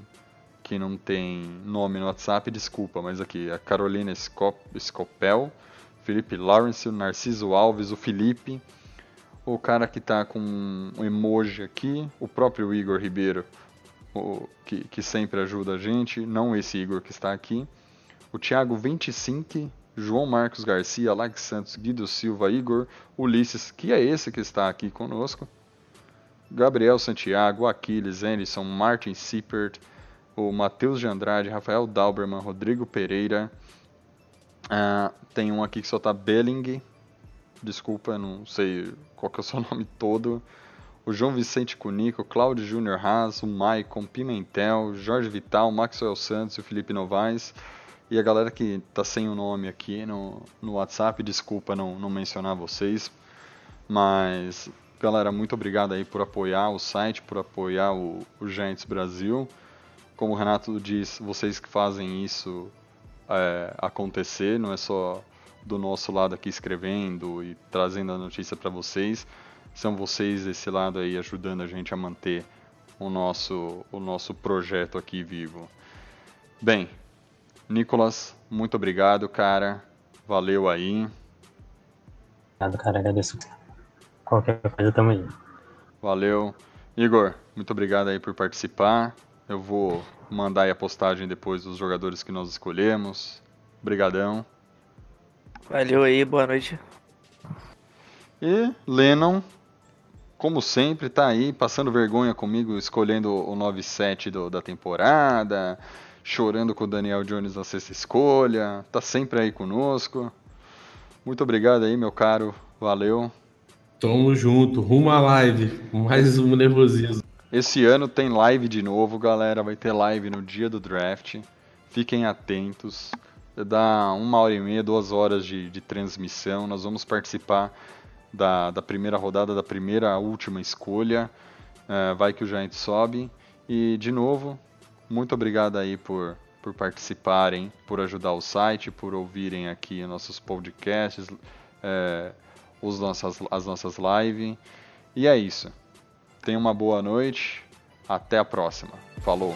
que não tem nome no WhatsApp, desculpa, mas aqui a Carolina Scop- Scopel, Felipe Lawrence, o Narciso Alves, o Felipe, o cara que tá com um emoji aqui, o próprio Igor Ribeiro, o- que, que sempre ajuda a gente, não esse Igor que está aqui, o Thiago 25, João Marcos Garcia, Alex Santos, Guido Silva, Igor, Ulisses, que é esse que está aqui conosco, Gabriel Santiago, Aquiles, Anderson, Martin Sippert, o Matheus de Andrade, Rafael Dalberman, Rodrigo Pereira. Ah, tem um aqui que só tá Belling. Desculpa, não sei qual que é o seu nome todo. O João Vicente Cunico, Cláudio Júnior Haas, o Maicon, Pimentel, Jorge Vital, Maxwell Santos o Felipe Novaes. E a galera que tá sem o nome aqui no, no WhatsApp, desculpa não, não mencionar vocês. Mas, galera, muito obrigado aí por apoiar o site, por apoiar o, o Giants Brasil. Como o Renato diz, vocês que fazem isso é, acontecer, não é só do nosso lado aqui escrevendo e trazendo a notícia para vocês, são vocês desse lado aí ajudando a gente a manter o nosso, o nosso projeto aqui vivo. Bem, Nicolas, muito obrigado, cara. Valeu aí. Obrigado, cara. Agradeço. Qualquer coisa, tamo aí. Valeu. Igor, muito obrigado aí por participar. Eu vou mandar aí a postagem depois dos jogadores que nós escolhemos. Obrigadão. Valeu aí, boa noite. E Lennon, como sempre, tá aí passando vergonha comigo, escolhendo o 9-7 do- da temporada, chorando com o Daniel Jones na sexta escolha, tá sempre aí conosco. Muito obrigado aí, meu caro. Valeu. Tamo junto, rumo à live. Mais um nervosismo. Esse ano tem live de novo, galera. Vai ter live no dia do draft. Fiquem atentos. Dá uma hora e meia, duas horas de, de transmissão. Nós vamos participar da, da primeira rodada, da primeira última escolha. É, vai que o Giants sobe. E, de novo, muito obrigado aí por, por participarem, por ajudar o site, por ouvirem aqui nossos podcasts, é, os nossas, as nossas lives. E é isso. Tenha uma boa noite. Até a próxima. Falou.